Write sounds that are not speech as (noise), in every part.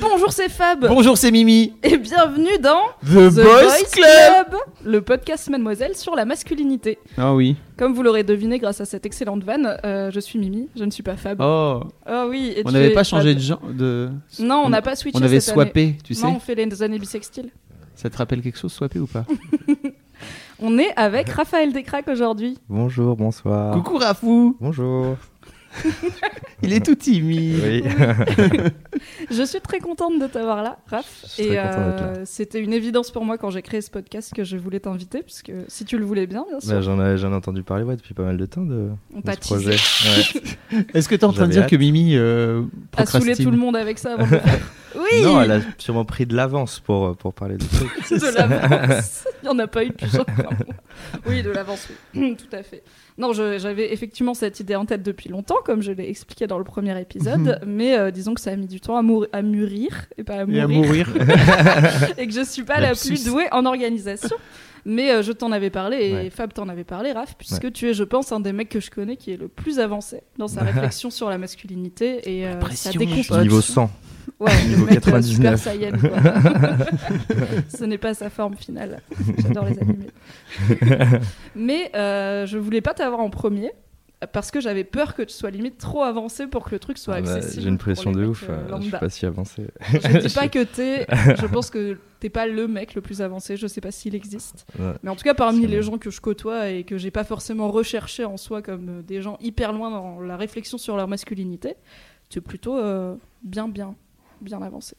Bonjour, c'est Fab. Bonjour, c'est Mimi. Et bienvenue dans The, Boys, Club. le podcast Mademoiselle sur la masculinité. Ah oui. Comme vous l'aurez deviné grâce à cette excellente vanne, euh, je suis Mimi, je ne suis pas Fab. Oh. Ah oui. et On n'avait pas changé Fab. de genre de. Non, on n'a pas switché On avait cette année. swappé, tu sais. Non, on fait les années bissextiles. Ça te rappelle quelque chose, swappé ou pas? (laughs) On est avec Raphaël Descraques aujourd'hui. Bonjour, bonsoir. Coucou Rafou. Bonjour. (laughs) Il est tout timide. Oui. (laughs) Je suis très contente de t'avoir là, Raph. Et euh, c'était une évidence pour moi quand j'ai créé ce podcast que je voulais t'inviter, puisque si tu le voulais bien, bien sûr. Bah, j'en, ai, j'en ai entendu parler ouais, depuis pas mal de temps de, on de ce projet. Ouais. (laughs) Est-ce que t'es en train de dire que. Mimi euh, saouler procrastine tout le monde avec ça avant de le faire. Oui Non, elle a sûrement pris de l'avance pour, pour parler (laughs) de trucs. (laughs) de l'avance. Il n'y en a pas eu depuis genre un mois. (laughs) Oui, de l'avance, oui. (clears throat) Tout à fait. Non, j'avais effectivement cette idée en tête depuis longtemps, comme je l'ai expliqué dans le premier épisode, mais euh, disons que ça a mis du temps à, mûrir, et pas à Et à mourir, mourir. et que je suis pas la plus douée en organisation. Mais euh, je t'en avais parlé, et Ouais. Fab t'en avait parlé, Raph, puisque tu es, je pense, un des mecs que je connais qui est le plus avancé dans sa réflexion sur la masculinité et euh, sa déconstruction. Niveau 100. Ouais, (laughs) Niveau le mec, euh, 99. Super Saiyan, quoi. (laughs) Ce n'est pas sa forme finale. J'adore les animés. (laughs) Mais euh, je voulais pas t'avoir en premier parce que j'avais peur que tu sois limite trop avancé pour que le truc soit Ah bah, accessible. j'ai une pression de ouf. euh, euh, je suis pas si avancé. Je dis pas (laughs) que t'es. Je pense que t'es pas le mec le plus avancé. Je sais pas s'il existe. Ouais. Mais en tout cas, parmi les gens que je côtoie et que j'ai pas forcément recherché en soi comme euh, des gens hyper loin dans la réflexion sur leur masculinité, tu es plutôt euh, bien, bien, bien avancé.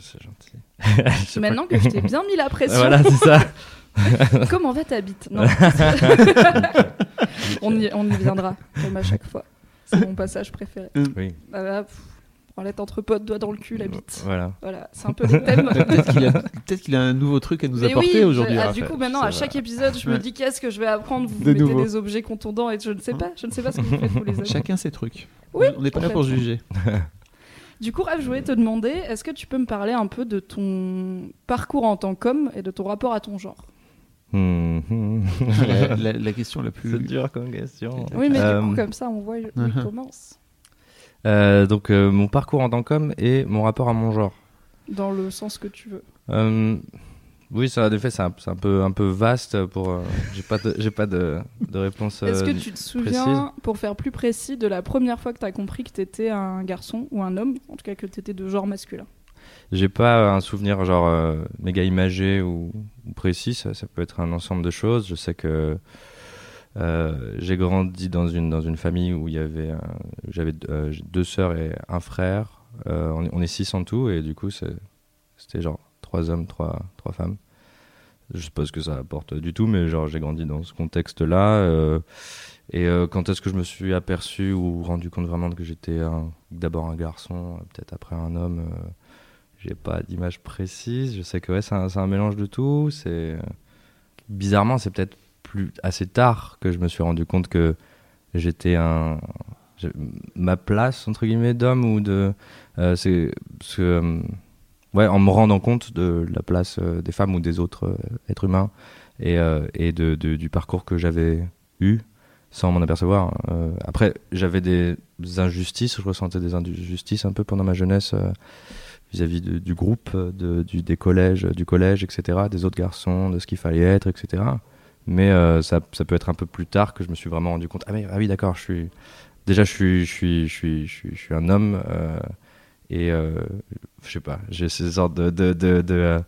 C'est, gentil. (laughs) Maintenant que je t'ai bien mis la pression, Voilà, c'est ça. (laughs) comment va ta bite? Non. (laughs) on, y, on y viendra, comme à chaque fois. C'est mon passage préféré. Oui, Ah bah, pff, branlette entre potes, doigt dans le cul, la bite. voilà. Voilà, c'est un peu le thème. Peut-être qu'il a, a un nouveau truc à nous Mais apporter oui, aujourd'hui. ah, du coup, maintenant, à chaque épisode, je me dis qu'est-ce que je vais apprendre? Vous De mettez nouveau. des objets contondants et je ne sais pas. Je ne sais pas ce que vous faites, vous les amis. Chacun ses trucs. Oui, On n'est pas là pour juger. Du coup, Raph, je voulais te demander, est-ce que tu peux me parler un peu de ton parcours en tant qu'homme et de ton rapport à ton genre? Hmm, hmm. la, (laughs) la- la question la plus. C'est dur comme question. Oui, mais Euh, du coup, comme ça, on voit où il uh-huh. commence. euh, donc, euh, mon parcours en tant qu'homme et mon rapport à mon genre. Dans le sens que tu veux. Euh, oui, ça, en effet, c'est un, c'est un peu, un peu vaste pour. euh, j'ai pas de, j'ai pas de, de réponse. Est-ce que euh, tu te souviens, pour faire plus précis, de la première fois que tu as compris que tu étais un garçon ou un homme, en tout cas que tu étais de genre masculin? J'ai pas un souvenir genre euh, méga imagé ou, ou précis. Ça, ça peut être un ensemble de choses. Je sais que euh, j'ai grandi dans une dans une famille où il y avait, j'avais euh, deux sœurs et un frère. Euh, on, est- on est six en tout et du coup c'était genre trois hommes, trois trois femmes. Je sais pas ce que ça apporte du tout, mais genre j'ai grandi dans ce contexte-là. euh, et euh, quand est-ce que je me suis aperçu ou rendu compte vraiment que j'étais d'abord un garçon, peut-être après un homme. euh, j'ai pas d'image précise. Je sais que ouais, c'est un, mélange de tout. C'est bizarrement, c'est peut-être plus assez tard que je me suis rendu compte que j'étais un ma place entre guillemets d'homme ou de euh, c'est euh, ouais en me rendant compte de la place euh, des femmes ou des autres euh, êtres humains et, euh, et de, du parcours que j'avais eu sans m'en apercevoir. Après, j'avais des injustices, je ressentais des injustices un peu pendant ma jeunesse vis-à-vis du groupe, de, du, des collèges, du collège, etc., des autres garçons, de ce qu'il fallait être, etc. Mais ça, ça peut être un peu plus tard que je me suis vraiment rendu compte. Ah, mais, ah oui, d'accord, je suis. Déjà, je suis, je suis, je suis, je suis un homme. Euh, et euh, je sais pas, j'ai ces sortes de. de, de, de, euh,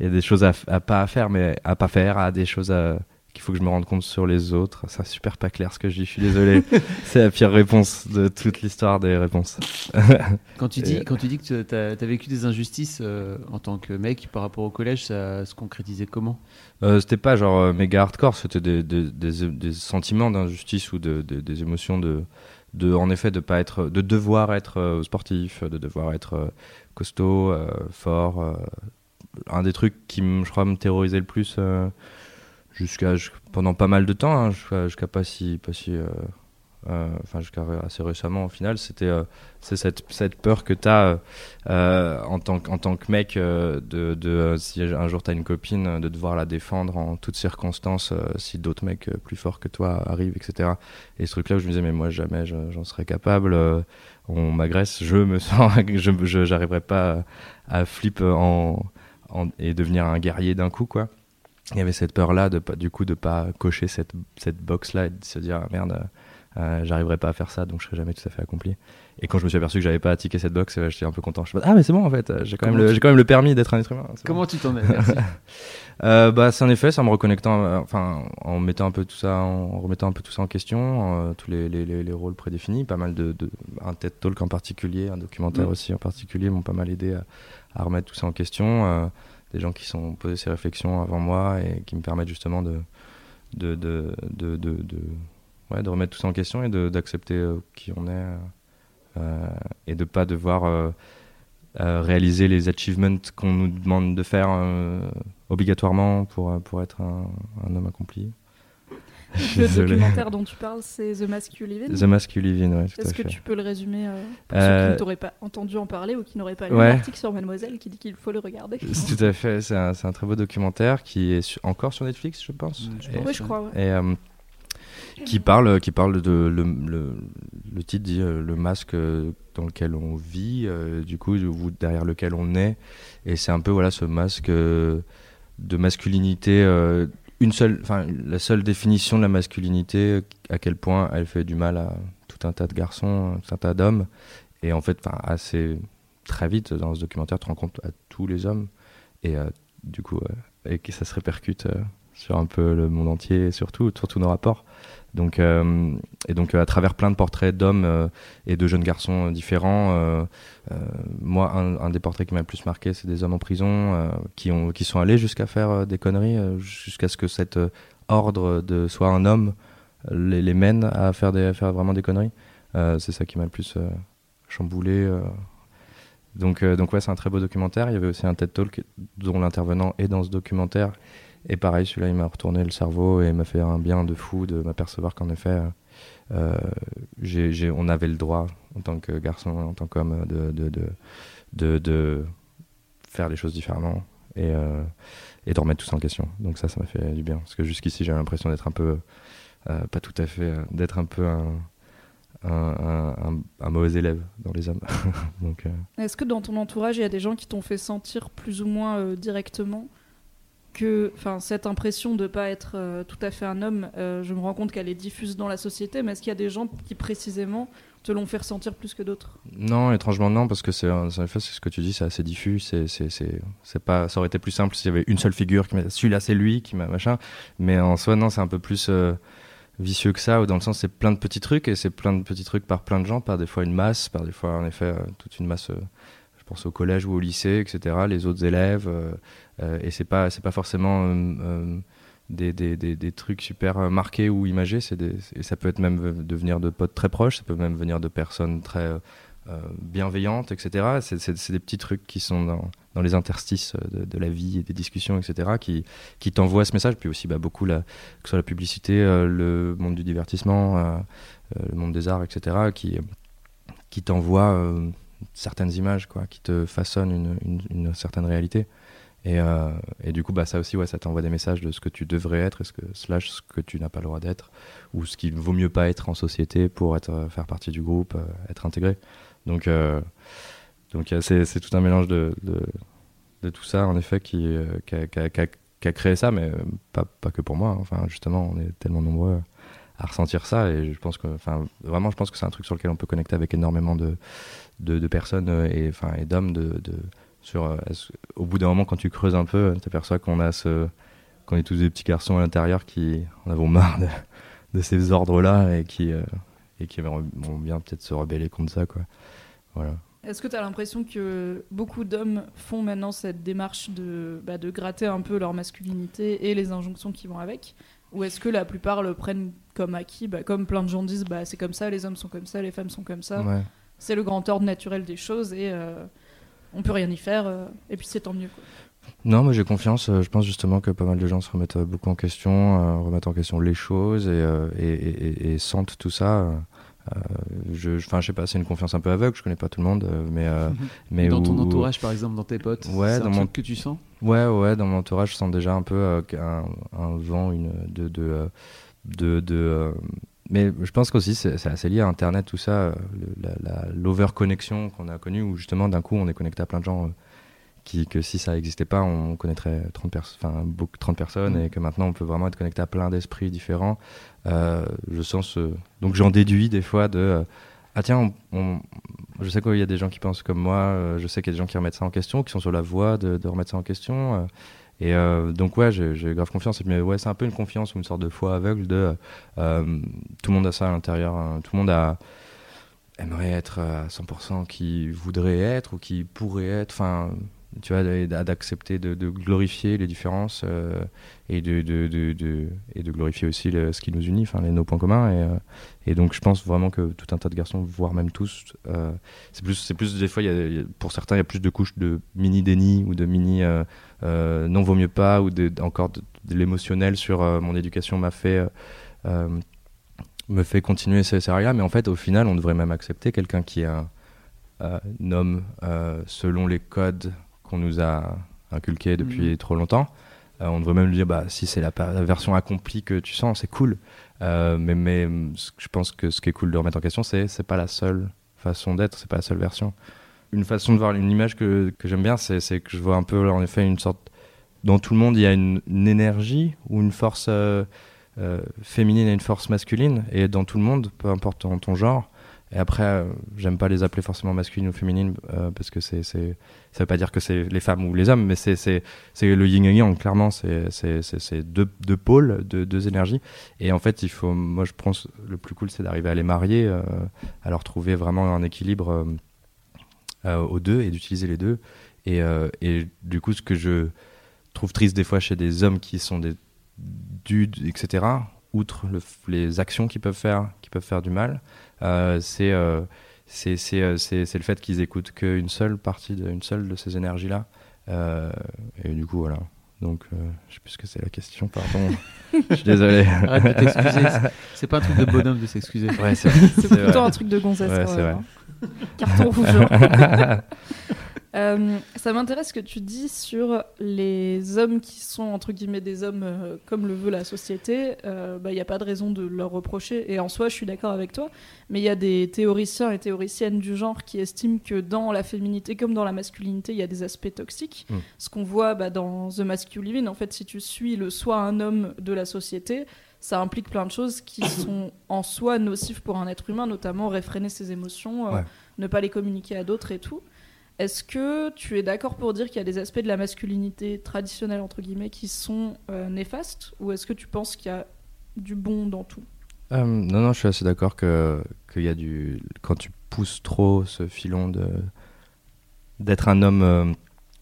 Il y a des choses à, à pas à faire, mais à pas faire, à des choses à- qu'il faut que je me rende compte sur les autres. C'est super pas clair ce que je dis, je suis désolé. (laughs) c'est la pire réponse de toute l'histoire des réponses. (laughs) Quand tu dis, quand tu dis que tu as, vécu des injustices euh, en tant que mec par rapport au collège, ça se concrétisait comment? Euh, c'était pas genre euh, méga hardcore, c'était des, des, des, des sentiments d'injustice ou de- des émotions de, de, en effet, de pas être, de devoir être euh, sportif, de devoir être euh, costaud, euh, fort. un des trucs qui, je crois, me terrorisait le plus jusqu'à jusqu'- pendant pas mal de temps, hein, jusqu'à pas si, pas si, enfin jusqu'à assez récemment au final, c'était euh, c'est cette, cette peur que tu as en, tant, en tant que mec euh, de, de euh, si un jour tu as une copine euh, de devoir la défendre en toutes circonstances euh, si d'autres mecs euh, plus forts que toi arrivent etc et ce truc là où je me disais mais moi jamais je- j'en serais capable euh, on m'agresse je me sens (laughs) je j'arriverai pas à, flip en, et devenir un guerrier d'un coup quoi. Il y avait cette peur là du coup de pas cocher cette cette box là et de se dire ah, merde euh, j'arriverai pas à faire ça donc je serai jamais tout à fait accompli et quand je me suis aperçu que j'avais pas à ticker cette box euh, j'étais un peu content je me suis dit, ah mais c'est bon en fait euh, j'ai quand même Comment le tu- j'ai quand même le permis d'être un être humain bon. Comment tu t'en es. (laughs) Euh, bah, c'est en effet, c'est en me reconnectant, enfin, en mettant un peu tout ça, en remettant un peu tout ça en question, euh, tous les, les, les, les rôles prédéfinis, pas mal de, de un TED Talk en particulier, un documentaire Mm. aussi en particulier, m'ont pas mal aidé à, à remettre tout ça en question. des gens qui sont posés ces réflexions avant moi et qui me permettent justement de, de, de, de, de, de- ouais, de remettre tout ça en question et de- d'accepter euh, qui on est euh, euh, et de pas devoir euh, euh, réaliser les achievements qu'on nous demande de faire euh, obligatoirement pour, pour être un, un homme accompli. Le (laughs) Désolé. documentaire dont tu parles, c'est The Mask You Live In. The Mask You Live In, ouais, Est-ce que fait. tu peux le résumer euh, pour ceux qui ne t'auraient pas entendu en parler ou qui n'auraient pas lu ouais. l'article sur Mademoiselle qui dit qu'il faut le regarder? (laughs) C'est Tout à fait, c'est un, c'est un très beau documentaire qui est su- encore sur Netflix, je pense. Je Et- pense. Oui, je crois. ouais. et euh, qui parle qui parle de le, titre dit euh, le masque euh, dans lequel on vit euh, du coup ou derrière lequel on est. Et c'est un peu voilà ce masque de masculinité une seule enfin la seule définition de la masculinité à quel point elle fait du mal à tout un tas de garçons tout un tas d'hommes. Et en fait assez très vite dans ce documentaire tu te rends compte à tous les hommes. Et du coup et que ça se répercute sur un peu le monde entier et surtout sur tous nos rapports donc euh, et donc à travers plein de portraits d'hommes euh, et de jeunes garçons euh, différents euh, euh, moi un, des portraits qui m'a le plus marqué c'est des hommes en prison euh, qui ont qui sont allés jusqu'à faire euh, des conneries euh, jusqu'à ce que cet euh, ordre de soit un homme euh, les, mène à faire des à faire vraiment des conneries. Euh, c'est ça qui m'a le plus euh, chamboulé euh. donc euh, donc ouais c'est un très beau documentaire. Il y avait aussi un TED Talk dont l'intervenant est dans ce documentaire et pareil, celui-là, il m'a retourné le cerveau et m'a fait un bien de fou de m'apercevoir qu'en effet, euh, on avait le droit, en tant que garçon, en tant qu'homme, de, faire les choses différemment et, euh, et de remettre tout ça en question. Donc ça, ça m'a fait du bien. Parce que jusqu'ici, j'avais l'impression d'être un peu, euh, pas tout à fait, d'être un peu un, un, mauvais élève dans les hommes. (laughs) Est-ce que dans ton entourage, il y a des gens qui t'ont fait sentir plus ou moins directement? Que enfin, cette impression de pas être euh, tout à fait un homme, euh, je me rends compte qu'elle est diffuse dans la société, mais est-ce qu'il y a des gens qui précisément te l'ont fait ressentir plus que d'autres? Non, étrangement non, parce que c'est ce que tu dis, c'est assez diffus. C'est c'est pas. Ça aurait été plus simple s'il y avait une seule figure qui. Celui-là c'est lui qui m'a machin. Mais en soi non, c'est un peu plus euh, vicieux que ça. Ou dans le sens c'est plein de petits trucs et c'est plein de petits trucs par plein de gens, par des fois une masse, par des fois en effet toute une masse. je pense au collège ou au lycée, etc. Les autres élèves et c'est pas c'est pas forcément euh, euh, des, des, des, des trucs super euh, marqués ou imagés. C'est et ça peut être même v- devenir de potes très proches, ça peut même venir de personnes très euh, euh, bienveillantes, etc. C'est, des petits trucs qui sont dans, dans les interstices de, de la vie et des discussions, etc. qui, qui t'envoient ce message. Puis aussi bah, beaucoup, la, que ce soit la publicité, euh, le monde du divertissement, euh, euh, le monde des arts, etc. qui, qui t'envoient euh, certaines images, quoi, qui te façonnent une, une certaine réalité. Et, euh, et du coup, bah, ça aussi, ouais, ça t'envoie des messages de ce que tu devrais être, et ce que, slash ce que tu n'as pas le droit d'être, ou ce qu'il vaut mieux pas être en société pour être, euh, faire partie du groupe, euh, être intégré. Donc, donc c'est, tout un mélange de, de, tout ça, en effet, qui, qui, a, créé ça, mais pas, pas que pour moi. hein. Enfin, justement, on est tellement nombreux à ressentir ça, et je pense que, enfin, vraiment, je pense que c'est un truc sur lequel on peut connecter avec énormément de, de, de personnes et, enfin, et d'hommes de sur, euh, au bout d'un moment, quand tu creuses un peu, tu aperçois qu'on a ce, qu'on est tous des petits garçons à l'intérieur qui en avons marre de, de ces ordres-là et qui, euh, et qui vont bien peut-être se rebeller contre ça. Quoi. Voilà. Est-ce que tu as l'impression que beaucoup d'hommes font maintenant cette démarche de, bah, de gratter un peu leur masculinité et les injonctions qui vont avec? Ou est-ce que la plupart le prennent comme acquis? Bah, Comme plein de gens disent, bah, c'est comme ça, les hommes sont comme ça, les femmes sont comme ça. Ouais. C'est le grand ordre naturel des choses et euh, on peut rien y faire. euh, et puis c'est tant mieux. Quoi. Non, moi j'ai confiance. euh, Je pense justement que pas mal de gens se remettent euh, beaucoup en question, euh, remettent en question les choses et, euh, et, et- et- et sentent tout ça. euh, je, je- enfin, je sais pas, c'est une confiance un peu aveugle. Je connais pas tout le monde, mais euh, mais dans ton où- entourage, par exemple, dans tes potes, Ouais, c'est dans un mon- truc que tu sens? Ouais, ouais, dans mon entourage, je sens déjà un peu euh, un, vent, une de de de, de, euh, mais je pense qu'aussi c'est c'est assez lié à Internet, tout ça, euh, l'over-connexion qu'on a connue, où justement d'un coup on est connecté à plein de gens euh, qui, que si ça n'existait pas, on connaîtrait 30, pers- enfin, beaucoup, 30 personnes, Mm. et que maintenant on peut vraiment être connecté à plein d'esprits différents. Euh, je sens ce... Donc j'en déduis des fois de... euh, ah tiens, on- on- je sais qu'il y a des gens qui pensent comme moi, je sais qu'il y a des gens qui remettent ça en question, qui sont sur la voie de, de remettre ça en question. Euh, et euh, donc ouais, j'ai grave confiance. Mais ouais, c'est un peu une confiance ou une sorte de foi aveugle de euh, tout le monde a ça à l'intérieur. hein, tout le monde a aimerait être à 100% qui voudrait être ou qui pourrait être. Tu vois, d'accepter de, glorifier les différences euh, et de, de, de, et de glorifier aussi ce qui nous unit, enfin nos points communs. Et, euh, et donc je pense vraiment que tout un tas de garçons, voire même tous, euh, c'est plus, plus des fois, y y a- pour certains, il y a plus de couches de mini déni ou de mini non vaut mieux pas ou encore de, l'émotionnel sur mon éducation m'a fait me fait continuer ces séries-là. Mais en fait, au final, on devrait même accepter quelqu'un qui est un, homme selon les codes qu'on nous a inculqués depuis Mhm. trop longtemps. Euh, on devrait même lui dire, bah, si c'est la, version accomplie que tu sens, c'est cool. Euh, mais, je pense que ce qui est cool de remettre en question, c'est c'est pas la seule façon d'être, c'est pas la seule version. Une façon de voir une image que, que j'aime bien, c'est que je vois un peu en effet une sorte. Dans tout le monde, il y a une, une énergie ou une force euh, euh, féminine et une force masculine. Et dans tout le monde, peu importe ton, ton genre. Et après, euh, j'aime pas les appeler forcément masculines ou féminines euh, parce que c'est, c'est, ça veut pas dire que c'est les femmes ou les hommes, mais c'est, le yin et yang, clairement. C'est, deux, pôles, deux, énergies. Et en fait, il faut, moi je pense, le plus cool, c'est d'arriver à les marier, euh, à leur trouver vraiment un équilibre euh, aux deux et d'utiliser les deux. Et, du coup, ce que je trouve triste des fois chez des hommes qui sont des dudes, etc., outre les actions qu'ils peuvent faire, qui peuvent faire du mal, c'est euh, c'est c'est, euh, c'est- c'est le fait qu'ils écoutent qu'une seule partie, de, une seule de ces énergies-là. Euh, et du coup, voilà. Donc, euh, je sais plus ce que c'est la question, pardon. (laughs) je suis désolé. Arrête de t'excuser. c'est- pas un truc de bonhomme de s'excuser. Ouais, c'est plutôt vrai. un truc de gonzesse. Ouais, quand c'est même, vrai. hein. (laughs) Carton rouge. (laughs) Euh, ça m'intéresse ce que tu dis sur les hommes qui sont entre guillemets des hommes euh, comme le veut la société. Il n'y a pas de raison de leur reprocher. Et en soi, je suis d'accord avec toi. Mais il y a des théoriciens et théoriciennes du genre qui estiment que dans la féminité comme dans la masculinité, il y a des aspects toxiques. Mm. Ce qu'on voit bah, dans The Masculine, en fait, si tu suis le soi un homme de la société, ça implique plein de choses qui (coughs) sont en soi nocives pour un être humain, notamment réfréner ses émotions, euh, Ouais. ne pas les communiquer à d'autres et tout. Est-ce que tu es d'accord pour dire qu'il y a des aspects de la masculinité traditionnelle, entre guillemets, qui sont euh, néfastes Ou est-ce que tu penses qu'il y a du bon dans tout? Euh, non, non, je suis assez d'accord que qu'il y a du quand tu pousses trop ce filon de d'être un homme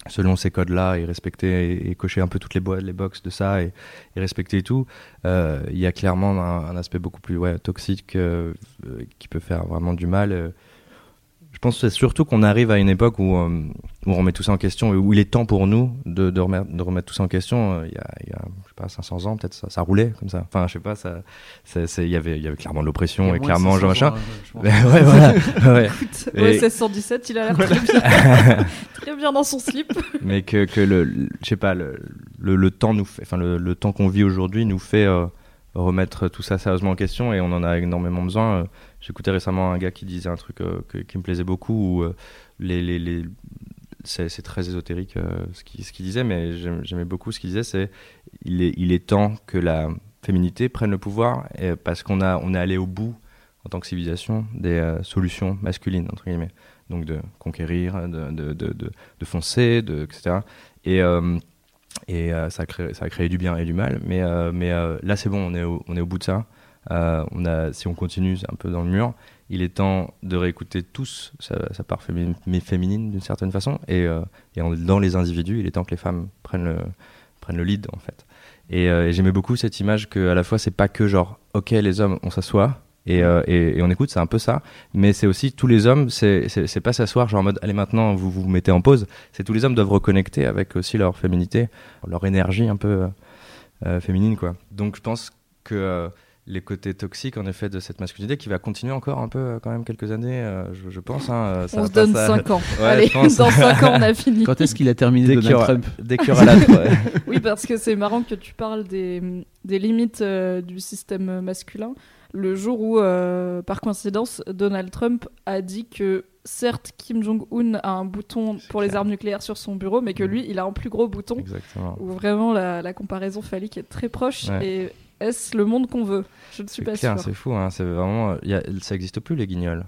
selon ces codes-là et respecter et, cocher un peu toutes les, bo- les boxes de ça et, respecter tout, euh, il y a clairement un, aspect beaucoup plus toxique euh, euh, qui peut faire vraiment du mal. Je pense que c'est surtout qu'on arrive à une époque où, euh, où on remet tout ça en question et où il est temps pour nous de, de, remettre, de remettre tout ça en question. Euh, Il y a, il y a je sais pas, 500 ans, peut-être ça, ça roulait comme ça. Enfin, je sais pas, ça, c'est- c'est- il y avait, il y avait clairement de l'oppression et clairement, 500 genre machin. (laughs) ouais, voilà. (laughs) ouais. Écoute, Et- OSS 117, il a l'air très bien, (laughs) très bien dans son slip. mais que, que le, le- je sais pas, le, le, le temps nous fait, enfin le, le temps qu'on vit aujourd'hui nous fait euh, remettre tout ça sérieusement en question et on en a énormément besoin. Euh, J'écoutais récemment un gars qui disait un truc euh, qui me plaisait beaucoup euh, c'est très ésotérique euh, ce qu'il disait, mais j'aimais beaucoup ce qu'il disait, c'est il est, temps que la féminité prenne le pouvoir parce qu'on a, on est allé au bout en tant que civilisation des solutions masculines entre guillemets, donc de conquérir, de, de, de, de, foncer, de, etc. Et, et ça, a créé, ça a créé du bien et du mal. Mais, mais là, c'est bon, on est, on est au bout de ça. A, si on continue, un peu dans le mur. Il est temps de réécouter tous sa, sa part féminine, féminine d'une certaine façon. Et, et dans les individus, il est temps que les femmes prennent le, lead, en fait. Et, et j'aimais beaucoup cette image que à la fois, c'est pas que genre, ok, les hommes, on s'assoit euh, et, on écoute, c'est un peu ça. Mais c'est aussi tous les hommes, c'est pas s'asseoir genre en mode allez maintenant vous vous mettez en pause. C'est tous les hommes doivent reconnecter avec aussi leur féminité, leur énergie un peu euh, euh, féminine quoi. Donc je pense que les côtés toxiques en effet de cette masculinité qui va continuer encore un peu quand même quelques années, je, je, pense. Hein, ça on se donne 5 ans. (laughs) Allez, dans 5 ans on a (laughs) fini. Quand est-ce qu'il a terminé Donald Trump Dès qu'il y aura la (laughs) Oui parce que c'est marrant que tu parles des, des limites du système masculin le jour où, euh, par coïncidence, Donald Trump a dit que certes, Kim Jong-un a un bouton pour les armes nucléaires sur son bureau, mais que lui, il a un plus gros bouton. Exactement. Où vraiment la, comparaison phallique est très proche. Et est-ce le monde qu'on veut? Je ne suis pas sûr. C'est fou, hein, c'est vraiment. Y a, ça n'existe plus les guignols.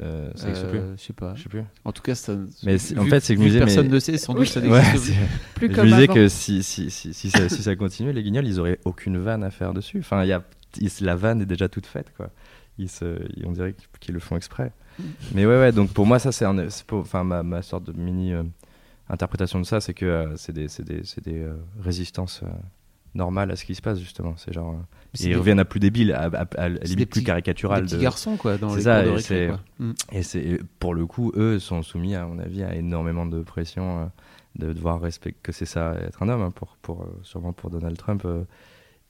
Euh, ça n'existe plus. Je sais pas. Je sais plus. En tout cas, ça. Mais en fait, c'est que musée, personne ne sait, sans doute ça n'existe plus. (laughs) plus je me disais que si, si, si, si, ça, si ça continuait, les guignols, ils auraient aucune vanne à faire dessus. Enfin, il y a la vanne est déjà toute faite, quoi. Ils se, on dirait qu'ils le font exprès. (laughs) Mais ouais, ouais, donc pour moi, ça, c'est enfin, ma, ma, sorte de mini euh, interprétation de ça, c'est que euh, c'est des, des, des euh, résistances normales à ce qui se passe, justement. C'est genre. ils reviennent à plus débile, à, à, limite plus caricatural. Des petits garçons, quoi, dans les ça, de récré, mm. Et c'est, pour le coup, eux sont soumis, à mon avis, à énormément de pression de devoir respecter que c'est ça, être un homme, hein, pour, pour, sûrement pour Donald Trump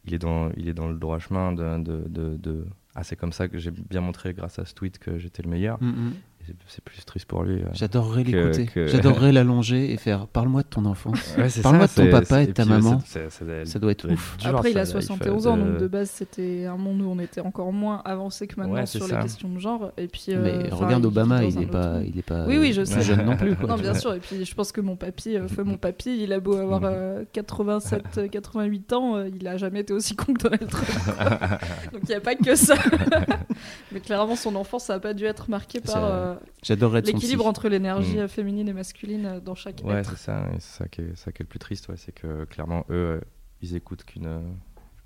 il est dans, il est dans le droit chemin de, de, de, Ah, c'est comme ça que j'ai bien montré grâce à ce tweet que j'étais le meilleur. Mm, mm c'est plus triste pour lui. Euh, J'adorerais l'écouter. J'adorerais (laughs) l'allonger et faire Parle-moi de ton enfance. Parle-moi de ton papa et de ta maman. ça doit être ouf. Après, il a 71 ans, donc de base, c'était un monde où on était encore moins avancé que maintenant sur les questions de genre. Et puis, euh, Mais regarde Obama, il n'est pas, il est pas oui, oui, je sais. jeune non plus. non, bien sûr. Et puis, je pense que mon papy, euh, mon papy, il a beau avoir 87, 88 ans, il a jamais été aussi con que Donald Trump. (laughs) donc il n'y a pas que ça. (laughs) Mais clairement, son enfance, ça n'a pas dû être marqué par J'adorerais L'équilibre entre l'énergie mm. féminine et masculine euh, dans chaque ouais, c'est ça, c'est ça qui est, ça qui est le plus triste, ouais, c'est que clairement eux, euh, ils écoutent qu'une euh,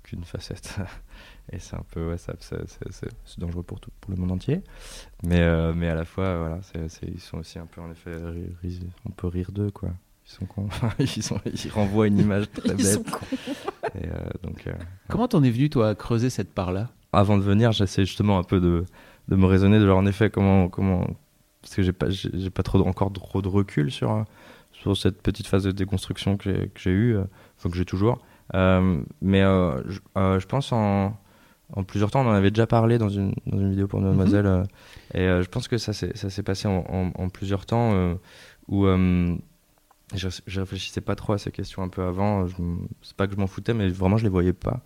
qu'une facette, (laughs) et c'est un peu, ouais, ça, c'est dangereux pour tout, pour le monde entier, mais mais à la fois, voilà, ils sont aussi un peu en effet, on peut rire d'eux, quoi. Ils sont cons. (laughs) ils, sont, ils renvoient une image (laughs) très bête. Ils sont cons. Et, donc, Comment t'en es venu, toi, à creuser cette part-là? Avant de venir, j'essaie justement un peu de, de me raisonner de leur en effet comment, comment, parce que j'ai pas, j'ai pas trop, encore trop de recul sur, sur cette petite phase de déconstruction que j'ai eue, euh, enfin que j'ai toujours. Euh, mais euh, je, pense en, en, plusieurs temps, on en avait déjà parlé dans une, dans une vidéo pour Mademoiselle, mhm. et je pense que ça s'est passé en, en, plusieurs temps où je, je, réfléchissais pas trop à ces questions un peu avant. C'est pas que je m'en foutais, mais vraiment je les voyais pas.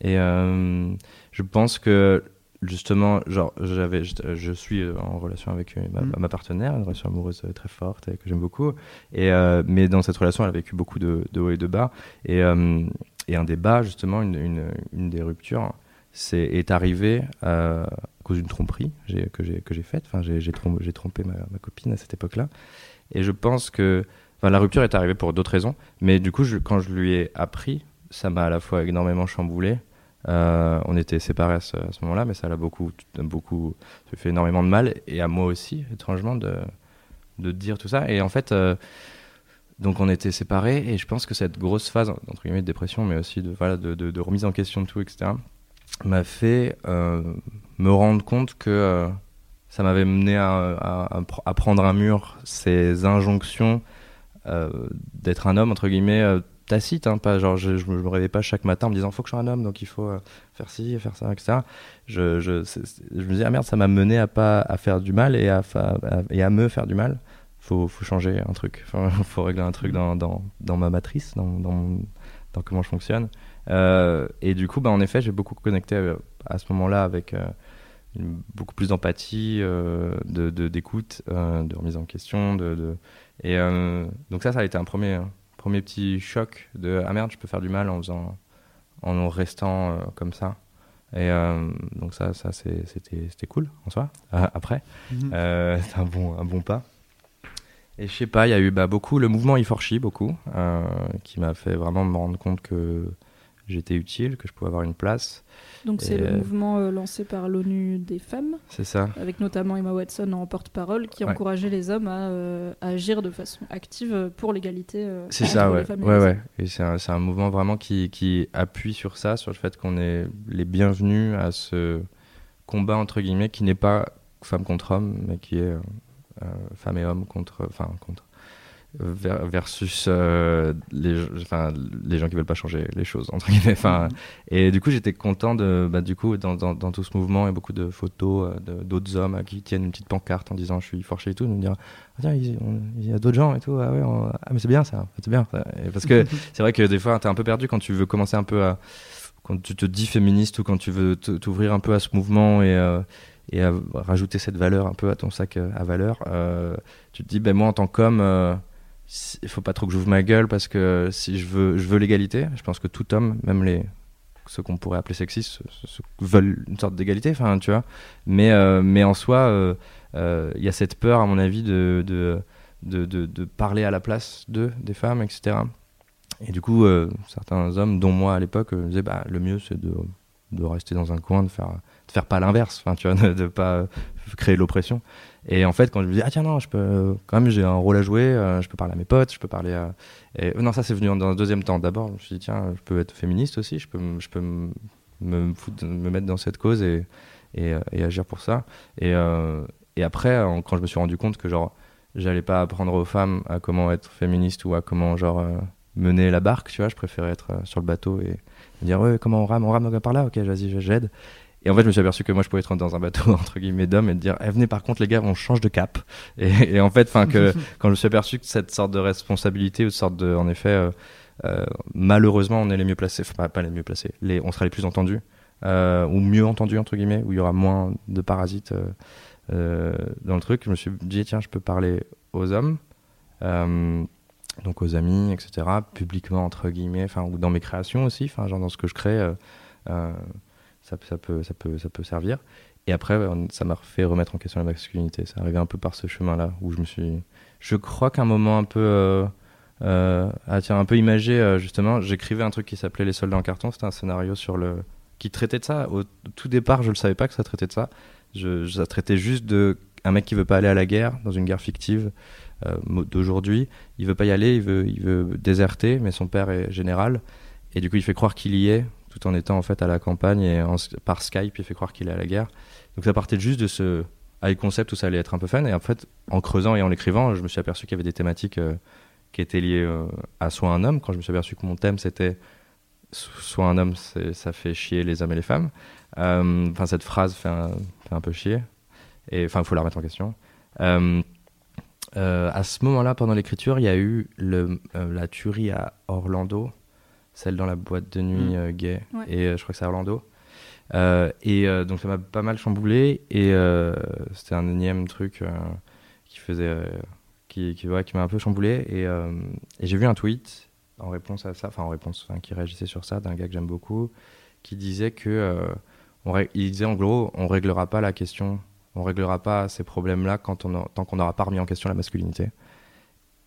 Et je pense que justement, genre, j'avais, je, suis euh, en relation avec euh, mm. ma, partenaire, une relation amoureuse euh, très forte et que j'aime beaucoup. Et, mais dans cette relation, elle a vécu beaucoup de, de hauts et de bas. Et, et un des bas, justement, une, une, une des ruptures, c'est, est arrivé à cause d'une tromperie que j'ai, que j'ai faite. Enfin, j'ai, trompé, j'ai trompé ma, ma, copine à cette époque-là. Et je pense que enfin, la rupture est arrivée pour d'autres raisons. Mais du coup, je, quand je lui ai appris, ça m'a à la fois énormément chamboulé euh, on était séparés à ce, moment-là, mais ça l'a beaucoup, beaucoup, fait énormément de mal, et à moi aussi, étrangement, de, dire tout ça. Et en fait, euh, donc on était séparés, et je pense que cette grosse phase, entre guillemets, de dépression, mais aussi de, remise en question de tout, etc., m'a fait euh, me rendre compte que ça m'avait mené à, prendre un mur, ces injonctions d'être un homme, entre guillemets, tacite, hein, pas genre je, je, me réveillais pas chaque matin en me disant faut que je sois un homme donc il faut euh, faire ci, faire ça, etc. Je, je, je me disais ah merde ça m'a mené à pas à faire du mal et à, et à me faire du mal. Faut, faut changer un truc, il (laughs) faut régler un truc dans, dans, dans ma matrice, dans, dans, comment je fonctionne. Euh, et du coup, bah, en effet, j'ai beaucoup connecté euh, à, ce moment-là avec beaucoup plus d'empathie, de d'écoute, de, remise en question, de, de et donc ça, ça a été un premier premier petit choc de ah merde, je peux faire du mal en faisant, en restant euh, comme ça. Et euh, donc ça, ça c'était cool en soi. Euh, après, mhm. (laughs) c'est un bon, un bon pas. Et je sais pas, il y a eu bah, beaucoup le mouvement Iforchi, beaucoup, qui m'a fait vraiment me rendre compte que j'étais utile, que je pouvais avoir une place. Donc c'est le mouvement euh, lancé par l'ONU des femmes. C'est ça. Avec notamment Emma Watson en porte-parole qui encourageait les hommes euh, à, agir de façon active pour l'égalité. Euh, c'est ça, ouais. ouais, ouais. Et c'est un, un, mouvement vraiment qui, qui, appuie sur ça, sur le fait qu'on est les bienvenus à ce combat entre guillemets qui n'est pas femme contre homme, mais qui est femme et homme contre, enfin contre versus euh, les, enfin, les gens qui veulent pas changer les choses entre guillemets. Enfin et du coup j'étais content de bah, du coup dans, dans, tout ce mouvement et beaucoup de photos euh, d'autres hommes qui tiennent une petite pancarte en disant je suis forché et tout nous dire ah, tiens il, y a d'autres gens et tout. Ah ouais ah mais c'est bien ça. C'est bien. Parce que c'est vrai que des fois tu es un peu perdu quand tu veux commencer un peu à quand tu te dis féministe ou quand tu veux t'ouvrir un peu à ce mouvement et euh, et à rajouter cette valeur un peu à ton sac à valeur tu te dis ben moi en tant qu'homme il faut pas trop que j'ouvre ma gueule parce que si je veux, je veux l'égalité. Je pense que tout homme, même les ceux qu'on pourrait appeler sexistes, veulent une sorte d'égalité, enfin, tu vois. Mais, euh, mais en soi, il euh, euh, y a cette peur, à mon avis, de, de, de, de, parler à la place d'eux, des femmes, etc. Et du coup, certains hommes, dont moi à l'époque, disaient bah, le mieux, c'est de, de rester dans un coin, de faire, de faire pas l'inverse, enfin, tu vois, (laughs) de, ne pas créer l'oppression. Et en fait, quand je me dis, ah tiens, non, quand même, j'ai un rôle à jouer, euh, je peux parler à mes potes, je peux parler à. Et, non, ça, c'est venu dans un deuxième temps. D'abord, je me suis dit, tiens, je peux être féministe aussi, je peux, me, me, me mettre dans cette cause et, et agir pour ça. Et, euh, après, quand je me suis rendu compte que, genre, j'allais pas apprendre aux femmes à comment être féministe ou à comment, genre, euh, mener la barque, tu vois, je préférais être sur le bateau et dire, ouais, comment on rame, on rame par là, ok, vas-y, j'aide. Et en fait, je me suis aperçu que moi, je pouvais être dans un bateau, (laughs) entre guillemets, d'hommes et dire, eh, venez, par contre, les gars, on change de cap. Et, en fait, enfin, que (laughs) quand je me suis aperçu que cette sorte de responsabilité ou cette sorte de, en effet, euh, euh, malheureusement, on est les mieux placés, enfin, pas, les mieux placés, les, on sera les plus entendus, euh, ou mieux entendus, entre guillemets, où il y aura moins de parasites dans le truc. Je me suis dit, tiens, je peux parler aux hommes. donc aux amis, etc., publiquement, entre guillemets, enfin, ou dans mes créations aussi, enfin, genre dans ce que je crée, ça, ça, peut, ça, peut, ça peut servir. Et après, ça m'a fait remettre en question la masculinité. Ça arrivé un peu par ce chemin-là où je me suis. Je crois qu'un moment un peu. Euh, euh ah, tiens, un peu imagé, euh, justement, j'écrivais un truc qui s'appelait Les soldats en carton. C'était un scénario sur le qui traitait de ça. Au tout départ, je ne savais pas que ça traitait de ça. Ça traitait juste de un mec qui veut pas aller à la guerre, dans une guerre fictive d'aujourd'hui. Il veut pas y aller, il veut, il veut déserter, mais son père est général. Et du coup, il fait croire qu'il y est tout en étant en fait à la campagne et par Skype, il fait croire qu'il est à la guerre. Donc ça partait juste de ce high concept où ça allait être un peu fun. Et en fait, en creusant et en l'écrivant, je me suis aperçu qu'il y avait des thématiques euh, qui étaient liées euh, à soit un homme. Quand je me suis aperçu que mon thème c'était soit un homme, ça fait chier les hommes et les femmes. Euh, enfin, cette phrase fait un, peu chier. Et enfin, il faut la remettre en question. à ce moment-là, pendant l'écriture, il y a eu la tuerie à Orlando celle dans la boîte de nuit mm. euh, gay. Et euh, je crois que c'est Orlando. Euh, et donc ça m'a pas mal chamboulé. Et c'était un énième truc qui faisait. qui, qui, qui m'a un peu chamboulé. Et, et j'ai vu un tweet en réponse à ça, enfin en réponse, qui réagissait sur ça, d'un gars que j'aime beaucoup, qui disait que. On il disait en gros, on réglera pas la question, on réglera pas ces problèmes-là quand on tant qu'on n'aura pas remis en question la masculinité.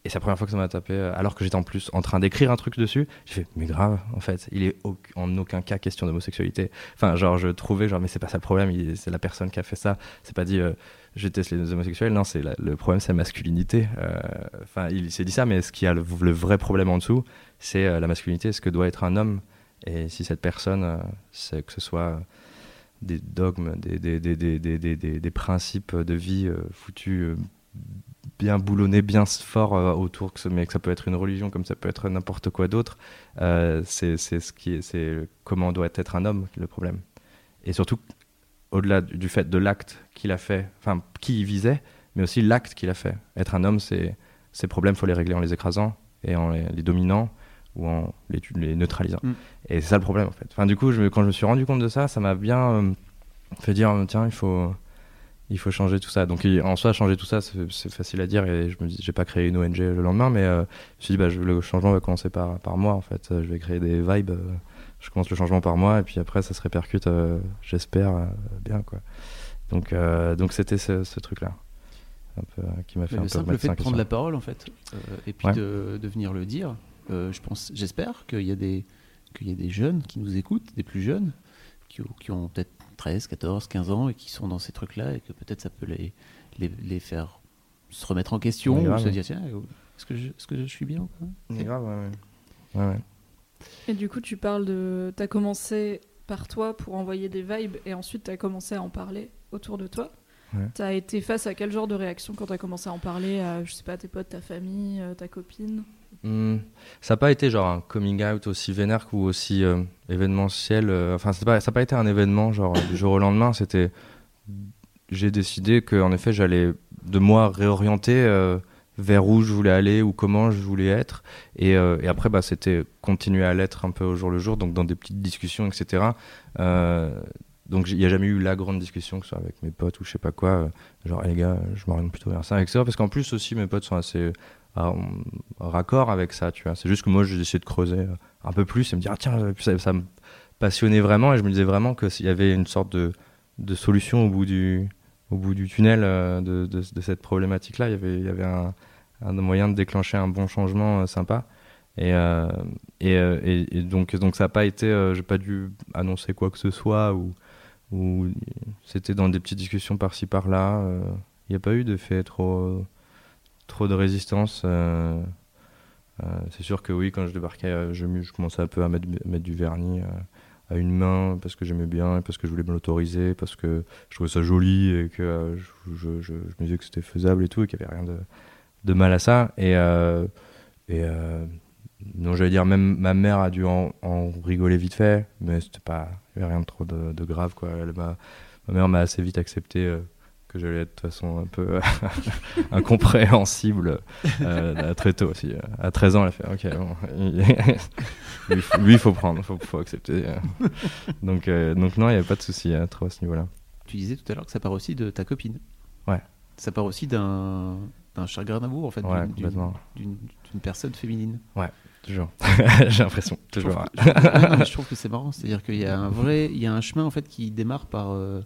Et c'est la première fois que ça m'a tapé, euh, alors que j'étais en plus en train d'écrire un truc dessus. J'ai fait, mais grave, en fait, il est en aucun cas question d'homosexualité. Enfin, genre, je trouvais, genre, mais c'est pas ça le problème, c'est la personne qui a fait ça. C'est pas dit, euh, je teste les homosexuels. Non, c'est le problème, c'est la masculinité. Euh, enfin, il s'est dit ça, mais ce qui a le, vrai problème en dessous, c'est la masculinité, ce que doit être un homme. Et si cette personne, c'est que ce soit des dogmes, des, des, des, des, principes de vie foutus bien boulonné, bien fort euh, autour, que, mais que ça peut être une religion comme ça peut être n'importe quoi d'autre. Euh, c'est ce qui c'est comment doit être un homme le problème. Et surtout, au-delà du fait de l'acte qu'il a fait, enfin qui il visait, mais aussi l'acte qu'il a fait. Être un homme, c'est ces problèmes, faut les régler en les écrasant et en les, dominant ou en les, les neutralisant. Mm. Et c'est ça le problème en fait. Enfin, du coup, je, quand je me suis rendu compte de ça, ça m'a bien euh, fait dire tiens, il faut il faut changer tout ça. Donc en soi, changer tout ça, c'est facile à dire et je me dis, j'ai pas créé une ONG le lendemain, mais euh, je me suis dit, bah, le changement va commencer par, par moi en fait. Je vais créer des vibes. Euh, je commence le changement par moi et puis après, ça se répercute, euh, j'espère, bien quoi. Donc donc c'était ce, truc-là. qui m'a fait un le peu simple fait de prendre la parole en fait, et puis de, de, venir le dire. je pense, j'espère qu'il y a des qu'il y a des jeunes qui nous écoutent, des plus jeunes, qui, qui ont peut-être 13, 14, 15 ans et qui sont dans ces trucs-là et que peut-être ça peut les, les, les, faire se remettre en question ou se dire tiens, est-ce que, je, est-ce que je suis bien ou pas grave, ouais, ouais. Et du coup, tu parles de. Tu as commencé par toi pour envoyer des vibes et ensuite tu as commencé à en parler autour de toi. Tu as été face à quel genre de réaction quand tu as commencé à en parler à, je sais pas, tes potes, ta famille, euh, ta copine? Hmm. Ça n'a pas été genre un coming out aussi vénère ou aussi euh, événementiel. Euh, enfin, ça n'a pas, été un événement genre du jour au lendemain. C'était. J'ai décidé que, en effet, j'allais de moi réorienter vers où je voulais aller ou comment je voulais être. Et, euh, après, bah, c'était continuer à l'être un peu au jour le jour, donc dans des petites discussions, etc. Euh, donc il n'y a jamais eu la grande discussion, que ce soit avec mes potes ou je sais pas quoi. Euh, genre, les gars, je m'oriente plutôt vers ça, etc. Parce qu'en plus aussi, mes potes sont assez raccord avec ça, tu vois. C'est juste que moi, j'ai essayé de creuser un peu plus et me dire, ah, tiens, ça, me passionnait vraiment et je me disais vraiment qu'il y avait une sorte de, de solution au bout du, au bout du tunnel de, de, de, cette problématique-là. Il y avait, il y avait un, un moyen de déclencher un bon changement euh, sympa. Et, euh, euh, et, et, donc, donc ça n'a pas été, j'ai pas dû annoncer quoi que ce soit ou, ou c'était dans des petites discussions par-ci par-là. Il n'y a pas eu de fait trop, trop de résistance. c'est sûr que oui, quand je débarquais, je, je commençais un peu à mettre, du vernis à une main parce que j'aimais bien, parce que je voulais me l'autoriser, parce que je trouvais ça joli et que je, me disais que c'était faisable et tout et qu'il n'y avait rien de mal à ça. Et, euh, euh, non, j'allais dire, même ma mère a dû en, rigoler vite fait, mais c'était pas, rien de trop de, grave, quoi. Ma mère m'a assez vite accepté euh, que j'allais être de toute façon un peu (laughs) incompréhensible très tôt aussi. À 13 ans, elle a fait Ok, bon, (laughs) lui, il faut prendre, il faut, faut, accepter. donc, donc, non, il n'y avait pas de souci trop à ce niveau-là. Tu disais tout à l'heure que ça part aussi de ta copine. Ouais. Ça part aussi d'un un chagrin d'amour en fait d'une personne féminine. Ouais, toujours. (laughs) J'ai l'impression, toujours. Je trouve, que c'est marrant, c'est-à-dire qu'il y a un vrai, il y a un chemin en fait qui démarre par euh,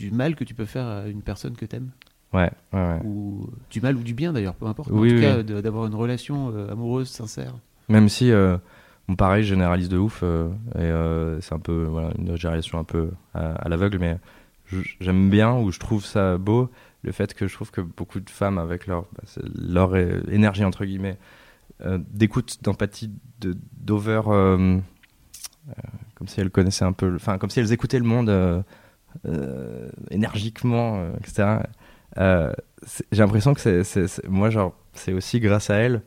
du mal que tu peux faire à une personne que t'aimes. Ouais, ouais, ouais, Ou du mal ou du bien d'ailleurs, peu importe. en tout cas, d'avoir une relation euh, amoureuse, sincère. Même si, euh, pareil, je généralise de ouf, et c'est un peu voilà, une généralisation un peu à, à l'aveugle, mais j'aime bien ou je trouve ça beau le fait que je trouve que beaucoup de femmes, avec leur, bah, leur énergie, entre guillemets, euh, d'écoute, d'empathie, d'over, euh, euh, comme si elles connaissaient un peu, enfin, comme si elles écoutaient le monde énergiquement, etc. J'ai l'impression que c'est, moi, genre, c'est aussi grâce à elles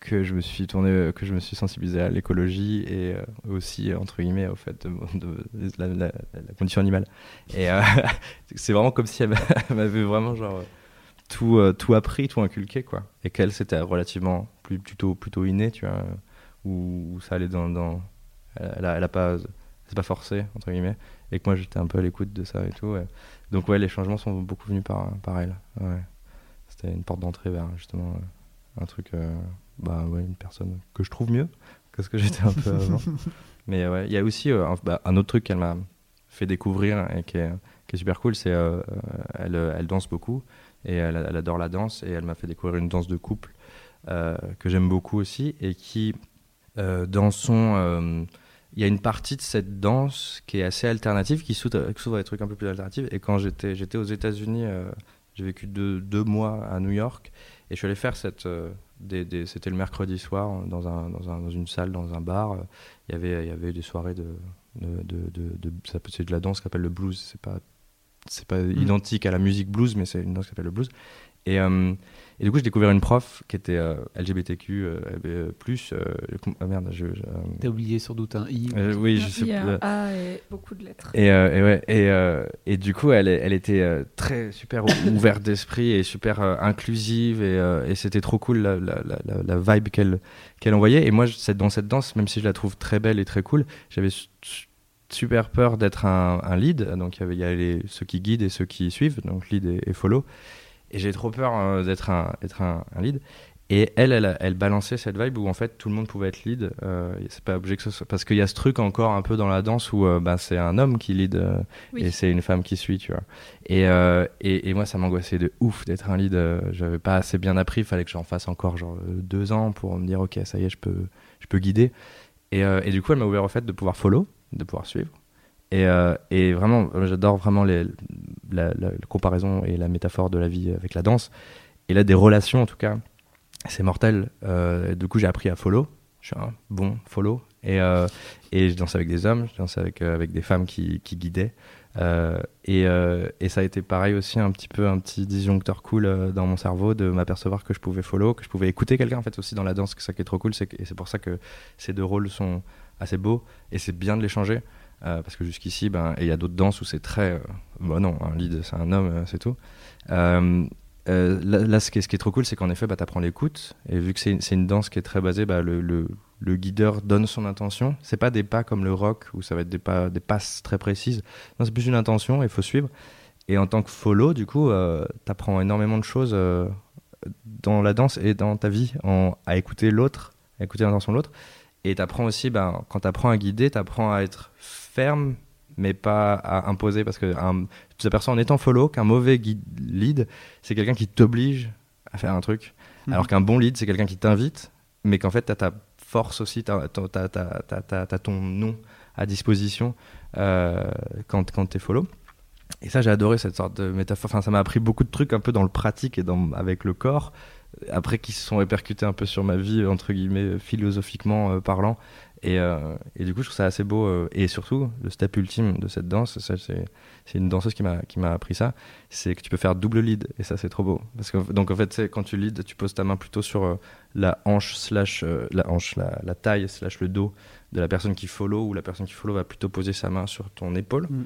que je me suis tourné, que je me suis sensibilisé à l'écologie et euh, aussi entre guillemets au fait de, la, condition animale. Et euh, (laughs) c'est vraiment comme si (laughs) elle m'avait vraiment genre tout euh, tout appris, tout inculqué quoi. Et qu'elle c'était relativement plus plutôt plutôt inné, tu vois, où, ça allait dans, dans elle, a, elle a pas c'est pas forcé entre guillemets et que moi j'étais un peu à l'écoute de ça et tout. Donc ouais, les changements sont beaucoup venus par par elle. Ouais. C'était une porte d'entrée vers justement un truc bah ouais, une personne que je trouve mieux que ce que j'étais un peu avant. (laughs) Mais ouais, il y a aussi euh, bah, un, autre truc qu'elle m'a fait découvrir et qui est, qui est super cool, c'est euh, elle, elle, danse beaucoup et elle, elle, adore la danse et elle m'a fait découvrir une danse de couple euh, que j'aime beaucoup aussi et qui dans son il y a une partie de cette danse qui est assez alternative, qui s'ouvre à des trucs un peu plus alternatifs. Et quand j'étais, j'étais aux États-Unis, j'ai vécu deux, deux, mois à New York, et je suis allé faire cette, c'était le mercredi soir dans, un, dans, un, dans, une salle, dans un bar. Il y avait, il y avait des soirées de, de, de, de, c'est de la danse qui s'appelle le blues. C'est pas, c'est pas mm. identique à la musique blues, mais c'est une danse qui s'appelle le blues. Et, euh, et du coup, j'ai découvert une prof qui était euh, LGBTQ, euh, euh, plus. ah merde, je. T'as oublié sans doute un I. oui, je sais pas. A et beaucoup de lettres. Et, et ouais, et, et, du coup, elle, elle était très super (laughs) ouverte d'esprit et super inclusive. Et, et c'était trop cool la, la, la, la vibe qu'elle qu'elle envoyait. Et moi, dans cette danse, même si je la trouve très belle et très cool, j'avais super peur d'être un, un, lead. Donc, il y avait, il y avait les, ceux qui guident et ceux qui suivent, donc lead et follow. Et j'ai trop peur euh, d'être un, être un, lead. Et elle, elle, elle, balançait cette vibe où en fait tout le monde pouvait être lead. Euh, c'est pas obligé que ce soit parce qu'il y a ce truc encore un peu dans la danse où euh, bah, c'est un homme qui lead euh, et c'est une femme qui suit, tu vois. Et, euh, et, et, moi, ça m'angoissait de ouf d'être un lead. J'avais pas assez bien appris. Il fallait que j'en fasse encore genre deux ans pour me dire ok, ça y est, je peux, je peux guider. Et, et du coup, elle m'a ouvert au fait de pouvoir follow, de pouvoir suivre. Et, et vraiment, j'adore vraiment la, comparaison et la métaphore de la vie avec la danse. Et là, des relations en tout cas c'est mortel. Euh, du coup, j'ai appris à follow. Je suis un bon follow. Et, euh, et je danse avec des hommes, je danse avec, euh, avec des femmes qui, qui guidaient. Euh, et, euh, et, ça a été pareil aussi, un petit peu un petit disjoncteur cool dans mon cerveau de m'apercevoir que je pouvais follow, que je pouvais écouter quelqu'un en fait aussi dans la danse. Que ça qui est trop cool, et c'est pour ça que ces deux rôles sont assez beaux et c'est bien de les changer. Parce que jusqu'ici, ben, il y a d'autres danses où c'est très. bon, non, un lead, c'est un homme, c'est tout. Euh, là, ce, qui est, trop cool, c'est qu'en effet, bah, tu apprends l'écoute. Et vu que c'est une danse qui est très basée, bah, le, le, guideur donne son intention. C'est pas des pas comme le rock où ça va être des, pas, des passes très précises. Non, c'est plus une intention et il faut suivre. Et en tant que follow, du coup, euh, tu apprends énormément de choses euh, dans la danse et dans ta vie à écouter l'autre, à écouter l'intention de l'autre. Et tu apprends aussi, bah, quand tu apprends à guider, tu apprends à être ferme mais pas à imposer parce que un, tu t'aperçois en étant follow qu'un mauvais guide, lead, c'est quelqu'un qui t'oblige à faire un truc, mhm. alors qu'un bon lead, c'est quelqu'un qui t'invite, mais qu'en fait, tu as ta force aussi, tu as, ton nom à disposition euh, quand, quand tu es follow. Et ça, j'ai adoré cette sorte de métaphore. Enfin, ça m'a appris beaucoup de trucs un peu dans le pratique et dans, avec le corps, après qui se sont répercutés un peu sur ma vie, entre guillemets, philosophiquement euh, parlant. Et, euh, et, du coup, je trouve ça assez beau. Euh, et surtout, le step ultime de cette danse, c'est une danseuse qui m'a appris ça, c'est que tu peux faire double lead. Et ça, c'est trop beau. Parce que, donc, en fait, quand tu lead, tu poses ta main plutôt sur euh, la hanche, slash, la, hanche la, la, taille, slash le dos de la personne qui follow, ou la personne qui follow va plutôt poser sa main sur ton épaule. Mm.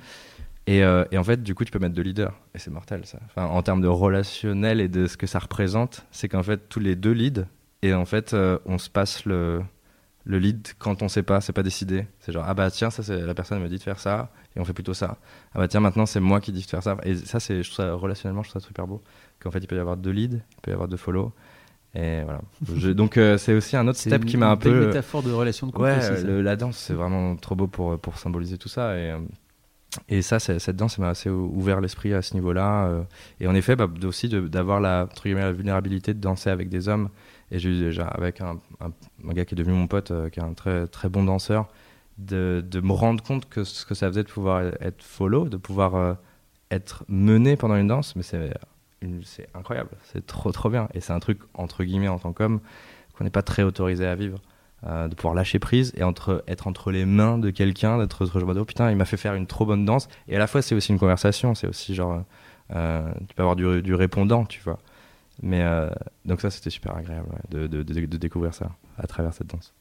Et, et, en fait, du coup, tu peux mettre deux leaders. Et c'est mortel, ça. Enfin, en termes de relationnel et de ce que ça représente, c'est qu'en fait, tous les deux leads, et en fait, on se passe le le lead quand on sait pas, c'est pas décidé. C'est genre ah bah tiens ça c'est la personne me dit de faire ça et on fait plutôt ça. Ah bah tiens maintenant c'est moi qui dis de faire ça et ça c'est je trouve ça relationnellement je trouve ça super beau qu'en fait il peut y avoir deux leads, il peut y avoir deux follow et voilà. donc euh, c'est aussi un autre step qui m'a un peu une métaphore de relation de couple. Ouais, la danse c'est vraiment trop beau pour pour symboliser tout ça et euh, et ça, cette danse m'a assez ouvert l'esprit à ce niveau-là. Euh. et en effet, bah, aussi d'avoir la, la vulnérabilité de danser avec des hommes et j'ai avec un, un, gars qui est devenu mon pote, euh, qui est un très, très bon danseur, de, de, me rendre compte que ce que ça faisait de pouvoir être follow, de pouvoir euh, être mené pendant une danse, mais c'est c'est incroyable, c'est trop trop bien. Et c'est un truc, entre guillemets, en tant qu'homme, qu'on n'est pas très autorisé à vivre. Euh, de pouvoir lâcher prise et entre, être entre les mains de quelqu'un, d'être genre, oh putain, il m'a fait faire une trop bonne danse. Et à la fois, c'est aussi une conversation, c'est aussi genre, euh, tu peux avoir du, du, répondant, tu vois. Mais euh, donc ça, c'était super agréable de, de, de, découvrir ça à travers cette danse.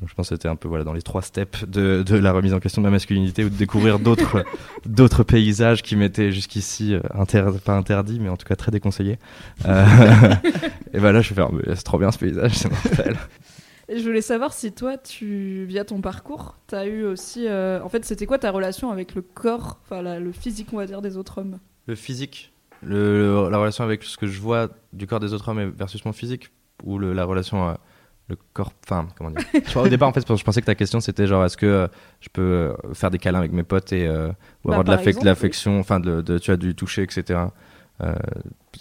Donc je pense que c'était un peu voilà, dans les trois steps de, de, la remise en question de ma masculinité ou de découvrir (laughs) d'autres, d'autres paysages qui m'étaient jusqu'ici euh, inter, pas interdits, mais en tout cas très déconseillés. Euh, (laughs) et ben là, je vais faire, c'est trop bien ce paysage, c'est mortel. Et je voulais savoir si toi, tu, via ton parcours, tu as eu aussi. en fait, c'était quoi ta relation avec le corps, enfin le physique, on va dire, des autres hommes? Le physique? Le, la relation avec ce que je vois du corps des autres hommes versus mon physique ou le, la relation le corps enfin comment dire. (laughs) Au départ en fait je pensais que ta question c'était genre est-ce que euh, je peux euh, faire des câlins avec mes potes et euh, ou bah, avoir de l'affection enfin de, de, tu as du toucher etc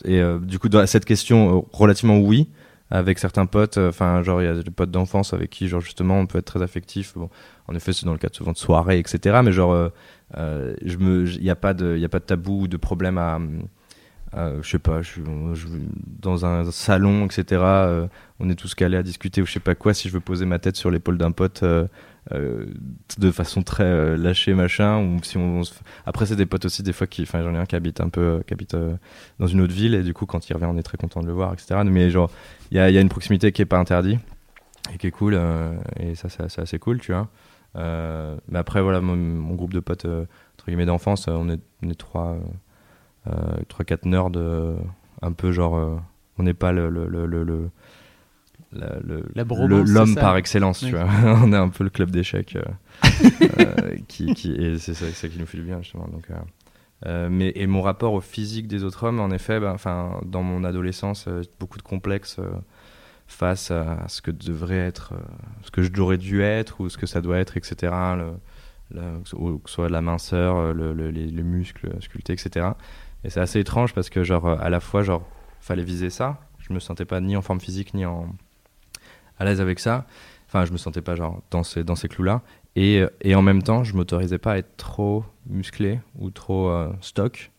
et du coup dans cette question relativement oui avec certains potes enfin genre il y a des potes d'enfance avec qui genre justement on peut être très affectif. Bon en effet c'est dans le cadre souvent de soirées etc mais genre il n'y a pas de il a pas de tabou ou de problème à euh, je sais pas, je suis, dans un salon, etc. Euh, on est tous calés à discuter ou je sais pas quoi. Si je veux poser ma tête sur l'épaule d'un pote euh, de façon très lâchée, machin, ou si on, après c'est des potes aussi des fois qui, enfin j'en ai un qui habite un peu, habite dans une autre ville et du coup quand il revient on est très content de le voir, etc. Mais genre il y a, une proximité qui est pas interdite et qui est cool et ça c'est assez cool, tu vois. mais après voilà mon, groupe de potes entre guillemets d'enfance, on on est trois 3-4 euh, nerds euh, un peu genre euh, on n'est pas le, le, le, le l'homme par excellence, tu vois. (laughs) on est un peu le club d'échecs (laughs) qui, qui, et c'est ça, qui nous fait du bien justement. Donc, mais et mon rapport au physique des autres hommes, en effet, ben, enfin, dans mon adolescence, beaucoup de complexes face à ce que devrait être, ce que j'aurais dû être ou ce que ça doit être, etc. Le, que ce soit la minceur, le, les, muscles sculptés, etc. Et c'est assez étrange parce que genre à la fois genre fallait viser ça. Je me sentais pas ni en forme physique ni en à l'aise avec ça. Enfin, je me sentais pas genre dans ces dans ces clous là. Et, et en même temps, je m'autorisais pas à être trop musclé ou trop euh, stock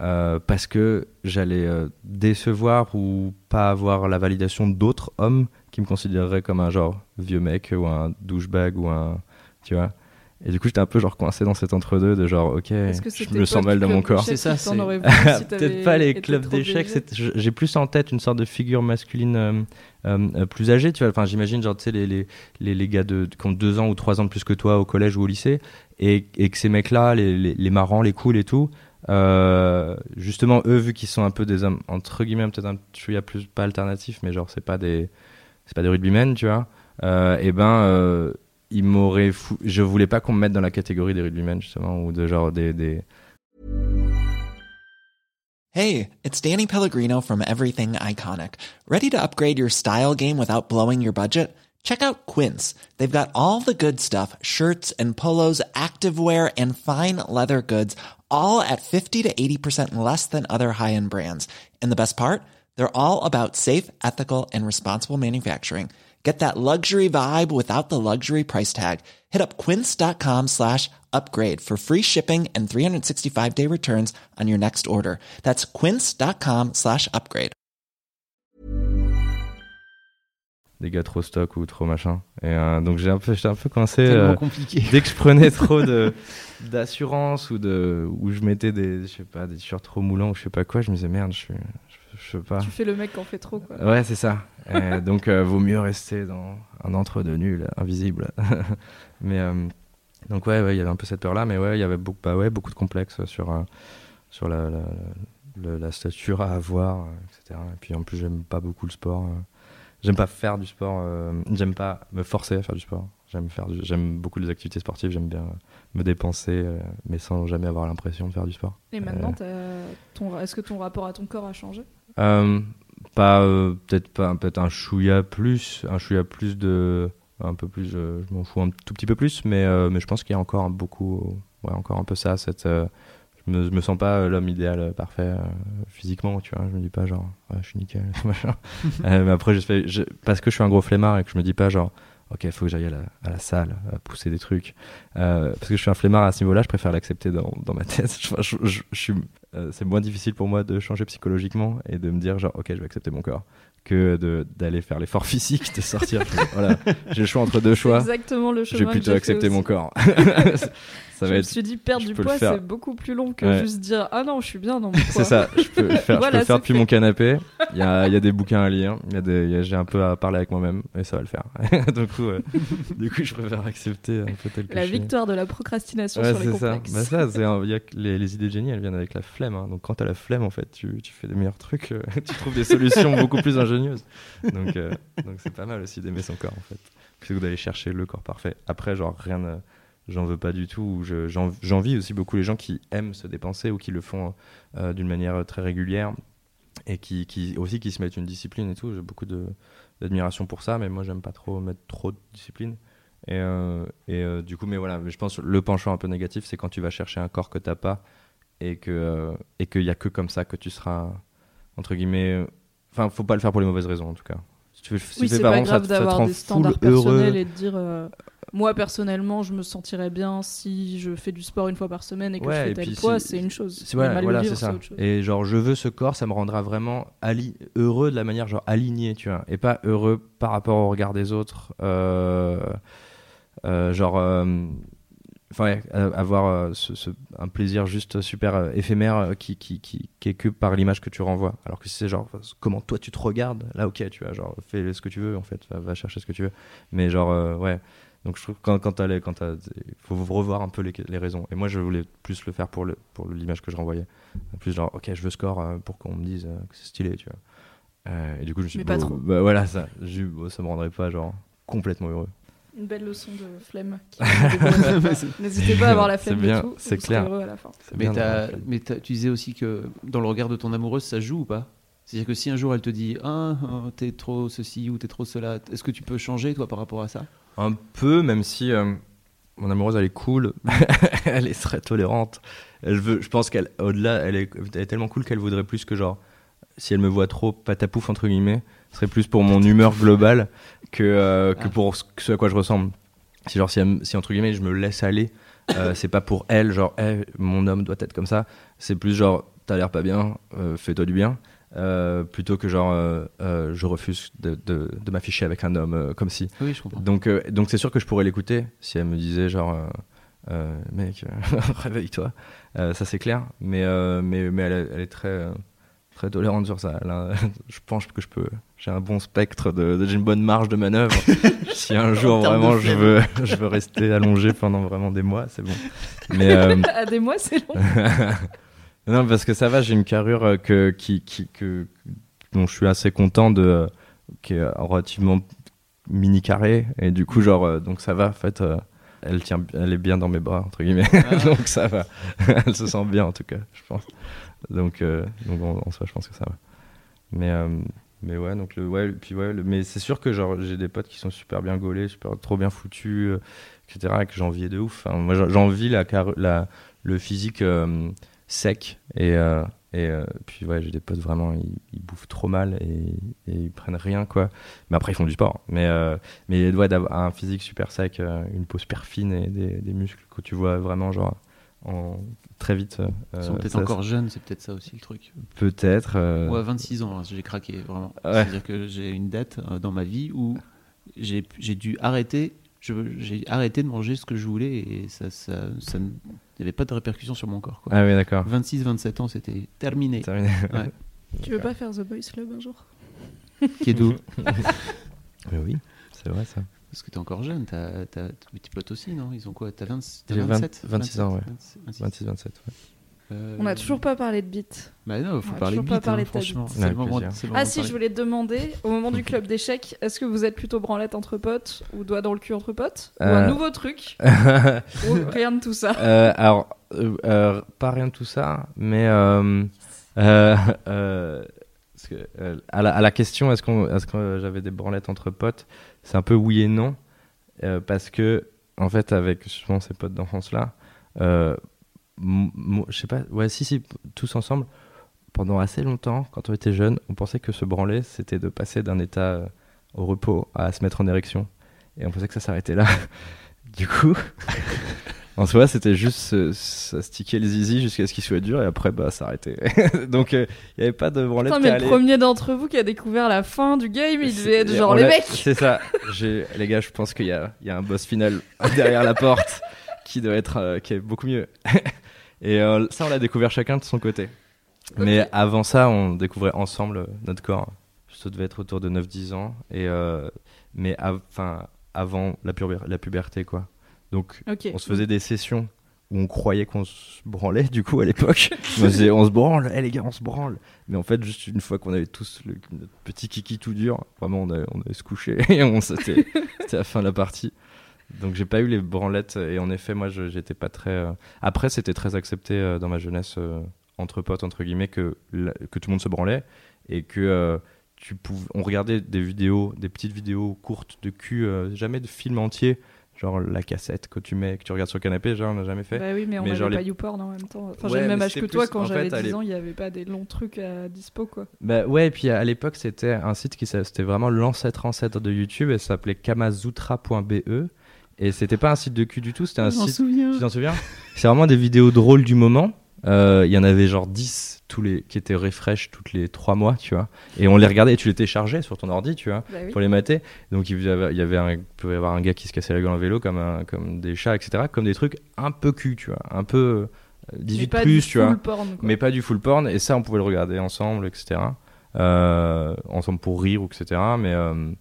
euh, parce que j'allais euh, décevoir ou pas avoir la validation d'autres hommes qui me considéreraient comme un genre vieux mec ou un douchebag ou un tu vois et du coup, j'étais un peu genre coincé dans cet entre-deux de genre, ok, je me sens mal dans mon corps. C'est ça, c'est (laughs) peut-être pas les clubs d'échecs. J'ai plus en tête une sorte de figure masculine euh, euh, plus âgée, tu vois. Enfin, j'imagine genre, tu sais, les, les, les, gars de, qui ont deux ans ou trois ans de plus que toi au collège ou au lycée, et, et que ces mecs-là, les, les, marrants, les cools et tout, euh, justement, eux, vu qu'ils sont un peu des hommes entre guillemets, peut-être un chouïa plus pas alternatif, mais genre, c'est pas des, c'est pas des rugbymen, tu vois. et ben il m'aurait fou... je voulais pas qu'on me mette dans la catégorie des justement ou de genre des, des... Hey, it's Danny Pellegrino from Everything Iconic. Ready to upgrade your style game without blowing your budget? Check out Quince. They've got all the good stuff, shirts and polos, activewear and fine leather goods, all at 50 to 80% less than other high-end brands. And the best part? They're all about safe, ethical and responsible manufacturing. Get that luxury vibe without the luxury price tag. Hit up quince.com slash upgrade for free shipping and 365 day returns on your next order. That's quince.com slash upgrade. Des gars trop stock ou trop machin. Et euh, donc j'ai un peu, j'étais un peu coincé. Euh, compliqué. (laughs) Dès que je prenais trop de, (laughs) d'assurance ou de, où je mettais des, je sais pas, des t-shirts trop moulants ou je sais pas quoi, je me disais merde, je suis, je sais pas. Tu fais le mec qui en fait trop, quoi. Ouais, c'est ça. Donc, euh, vaut mieux rester dans un entre-deux nul, invisible. (laughs) mais euh, donc, ouais, il y avait un peu cette peur-là, mais ouais, il y avait beaucoup, bah, ouais, beaucoup de complexes sur, euh, sur la, la, la, stature à avoir, etc. Et puis, en plus, j'aime pas beaucoup le sport. J'aime pas faire du sport, j'aime pas me forcer à faire du sport. J'aime faire, j'aime beaucoup les activités sportives. J'aime bien me dépenser, mais sans jamais avoir l'impression de faire du sport. Et maintenant, ton... est-ce que ton rapport à ton corps a changé? Euh, pas euh, peut-être pas peut-être un chouïa plus, un chouïa plus de un peu plus, je m'en fous un tout petit peu plus, mais euh, mais je pense qu'il y a encore beaucoup, ouais, encore un peu ça, cette je me, me sens pas l'homme idéal parfait physiquement, tu vois. Je me dis pas genre, ouais, je suis nickel, (laughs) machin. (laughs) mais après, je je, parce que je suis un gros flemmard et que je me dis pas genre, ok, il faut que j'aille à la, à la, salle, à pousser des trucs. parce que je suis un flemmard à ce niveau-là, je préfère l'accepter dans, dans, ma tête. (laughs) je, je, je, suis euh, c'est moins difficile pour moi de changer psychologiquement et de me dire genre ok je vais accepter mon corps que d'aller faire l'effort (laughs) physique de sortir. Voilà. J'ai le choix entre deux choix. exactement le choix je vais plutôt accepter mon corps (laughs) ça je me suis dit perdre du poids c'est beaucoup plus long que juste dire ah non je suis bien dans mon poids. c'est ça je peux le faire, je peux faire depuis mon canapé. Il y a, y a, des bouquins à lire j'ai un peu à parler avec moi-même et ça va le faire. (laughs) Du coup du coup je préfère accepter un peu tel que la victoire de la procrastination sur les complexes ça. Bah ça y a les, les idées de génie elles viennent avec la flemme hein. donc quand t'as la flemme en fait tu, tu fais des meilleurs trucs euh, (laughs) tu trouves des solutions beaucoup plus ingénieuses. Donc euh, donc c'est pas mal aussi d'aimer son corps en fait. Plutôt que d'aller chercher le corps parfait. Après genre rien j'en veux pas du tout. J'envie aussi beaucoup les gens qui aiment se dépenser ou qui le font euh, d'une manière très régulière et qui, aussi qui se mettent une discipline et tout. J'ai beaucoup d'admiration pour ça, mais moi j'aime pas trop mettre trop de discipline. Et, euh, euh, du coup, mais voilà, je pense le penchant un peu négatif, c'est quand tu vas chercher un corps que t'as pas et et qu'il y a que comme ça que tu seras entre guillemets. Enfin, faut pas le faire pour les mauvaises raisons en tout cas. Si tu veux, si oui, c'est pas grave d'avoir des standards personnels et de dire moi personnellement, je me sentirais bien si je fais du sport une fois par semaine et que je fais tel poids, c'est une chose. Voilà, c'est ça. Et genre, je veux ce corps, ça me rendra vraiment heureux de la manière genre aligné, tu vois, et pas heureux par rapport au regard des autres. Euh, euh, genre, euh, enfin, avoir ce, un plaisir juste super éphémère qui, qui, qui, qui, est que par l'image que tu renvoies. Alors que si c'est genre comment toi tu te regardes, là ok, tu vois, genre fais ce que tu veux en fait, va, va chercher ce que tu veux. Mais genre, ouais donc je trouve que quand, quand il faut revoir un peu les, les, raisons. Et moi, je voulais plus le faire pour le pour l'image que je renvoyais. Plus genre, ok, je veux score euh, pour qu'on me dise euh, que c'est stylé, tu vois. Euh, et du coup, je me suis dit, pas trop. Bah, voilà, ça, ça me rendrait pas genre complètement heureux. Une belle leçon de flemme. (laughs) N'hésitez pas à avoir la flemme bien, tout. C'est clair. À la fin. Mais, mais tu disais aussi que dans le regard de ton amoureuse, ça joue ou pas? C'est-à-dire que si un jour elle te dit ah, ah, t'es trop ceci ou t'es trop cela, est-ce que tu peux changer toi par rapport à ça? Un peu, même si euh, mon amoureuse elle est cool, (laughs) elle est très tolérante. Elle veut, je pense qu'elle, au-delà, elle est, elle est tellement cool qu'elle voudrait plus que genre, si elle me voit trop patapouf entre guillemets, ce serait plus pour mon humeur globale que euh, que Ah. pour ce, à quoi je ressemble. Si genre si, si entre guillemets je me laisse aller, euh, (laughs) c'est pas pour elle genre mon homme doit être comme ça. C'est plus genre t'as l'air pas bien, euh, fais-toi du bien. Euh, plutôt que genre je refuse de, de, de m'afficher avec un homme comme si Oui, je comprends. donc donc c'est sûr que je pourrais l'écouter si elle me disait genre mec (laughs) réveille-toi ça c'est clair mais mais mais elle, est- elle est très très tolérante sur ça. A- (laughs) je pense que je peux j'ai un bon spectre de, j'ai une bonne marge de manœuvre. (laughs) Si un jour vraiment je veux je veux rester allongé pendant vraiment des mois c'est bon. Mais euh, à (laughs) des mois, c'est long. non, parce que ça va, j'ai une carrure euh, que, qui, qui, que, dont je suis assez content de, euh, qui est relativement mini carré. Et du coup genre euh, donc ça va en fait elle tient elle est bien dans mes bras entre guillemets. Ah. (laughs) donc ça va. (laughs) Elle se sent bien en tout cas je pense. Donc donc en, en soi je pense que ça va. Mais mais ouais donc le ouais puis ouais le, mais c'est sûr que genre j'ai des potes qui sont super bien gaulés super trop bien foutus etc et que j'enviais de ouf. Moi j'envie la, la le physique euh, sec et, euh, et euh, puis ouais j'ai des potes vraiment ils, ils, bouffent trop mal et, et, ils prennent rien quoi. Mais après ils font du sport mais euh, mais ouais, d'avoir un physique super sec euh, une peau super fine et des, des, muscles que tu vois vraiment genre en, très vite euh, ils sont peut-être encore jeunes c'est peut-être ça aussi le truc. Peut-être euh, ouais 26 ans hein, j'ai craqué vraiment. Ouais. c'est à dire que j'ai une date dans ma vie où j'ai dû arrêter j'ai arrêté de manger ce que je voulais et ça, ça, ça il n'y avait pas de répercussions sur mon corps. Quoi. Ah oui, d'accord. 26-27 ans, c'était terminé. terminé. Ouais. (laughs) Tu veux pas faire The Boys Club un jour? Qui est d'où Mais oui, c'est vrai ça. Parce que t'es encore jeune, t'as tes potes aussi, non? Ils ont quoi? T'as 20, as 27 26 ans, ouais. 26, 26-27, ouais. Euh... On n'a toujours pas parlé de beat. Bah non, il faut parler de beat, pas hein, franchement. C'est le moment, le ah si, je voulais te demander, au moment du club d'échecs, est-ce que vous êtes plutôt branlette entre potes ou doigt dans le cul entre potes euh... Ou un nouveau truc (laughs) Ou rien de tout ça? Euh, Alors, pas rien de tout ça, mais... euh, que, euh, à, la, à, la, question, est-ce, qu'on, est-ce que j'avais des branlettes entre potes C'est un peu oui et non, euh, parce que, en fait, avec souvent ces potes d'enfance-là, euh, je sais pas, ouais, si, si, tous ensemble, pendant assez longtemps, quand on était jeunes, on pensait que se branler, c'était de passer d'un état euh, au repos à se mettre en érection. Et on pensait que ça s'arrêtait là. (laughs) du coup, (laughs) en soi, c'était juste se sticker le zizi jusqu'à ce qu'il soit dur et après, bah, s'arrêter. (laughs) Donc, il euh, n'y avait pas de branlette. Attends, mais le premier d'entre vous qui a découvert la fin du game, il devait être genre les mecs. C'est ça. Les gars, je pense qu'il y a, y a un boss final derrière la porte qui doit être, euh, qui est beaucoup mieux. (laughs) et euh, ça, on l'a découvert chacun de son côté. Okay. Mais avant ça, on découvrait ensemble euh, notre corps. Ça devait être autour de 9-10 ans. Et, mais enfin, avant la, la, puberté, quoi. Donc, okay. on se faisait des sessions où on croyait qu'on se branlait, du coup, à l'époque. (laughs) on, se branle, hé hey, les gars, on se branle. Mais en fait, juste une fois qu'on avait tous le, notre petit kiki tout dur, vraiment, on allait, on allait se coucher (laughs) et on c'était la fin de la partie. Donc, j'ai pas eu les branlettes. Et en effet, moi, j'étais pas très. Euh... Après, c'était très accepté euh, dans ma jeunesse, euh, entre potes, entre guillemets, que, la, que tout le monde se branlait et que tu pouvais, on regardait des vidéos, des petites vidéos courtes de cul, jamais de film entier, genre la cassette que tu mets, que tu regardes sur le canapé, genre on n'a jamais fait. Bah oui, mais on n'avait pas les- YouPorn en même temps. Enfin, Ouais, j'ai le même âge que toi, quand j'avais fait, à 10 l'ép- ans, il n'y avait pas des longs trucs à dispo, quoi. Bah ouais, et puis à l'époque, c'était un site qui c'était vraiment l'ancêtre ancêtre de YouTube et ça s'appelait kamazutra.be et c'était pas un site de cul du tout, c'était un site souviens. Tu t'en souviens? C'est vraiment des vidéos drôles du moment. Euh, Il y en avait genre 10 tous les, qui étaient refresh toutes les 3 mois, tu vois. Et on les regardait et tu les téléchargeais sur ton ordi, tu vois, Bah oui. pour les mater. Donc il y avait, il y avait un, il pouvait y avoir un gars qui se cassait la gueule en vélo comme, un, comme des chats, etc. Comme des trucs un peu cul, tu vois. Un peu euh, 18 Mais pas plus, tu vois full porn, quoi. mais pas du full porn et ça on pouvait le regarder ensemble etc euh, ensemble pour rire etc mais euh,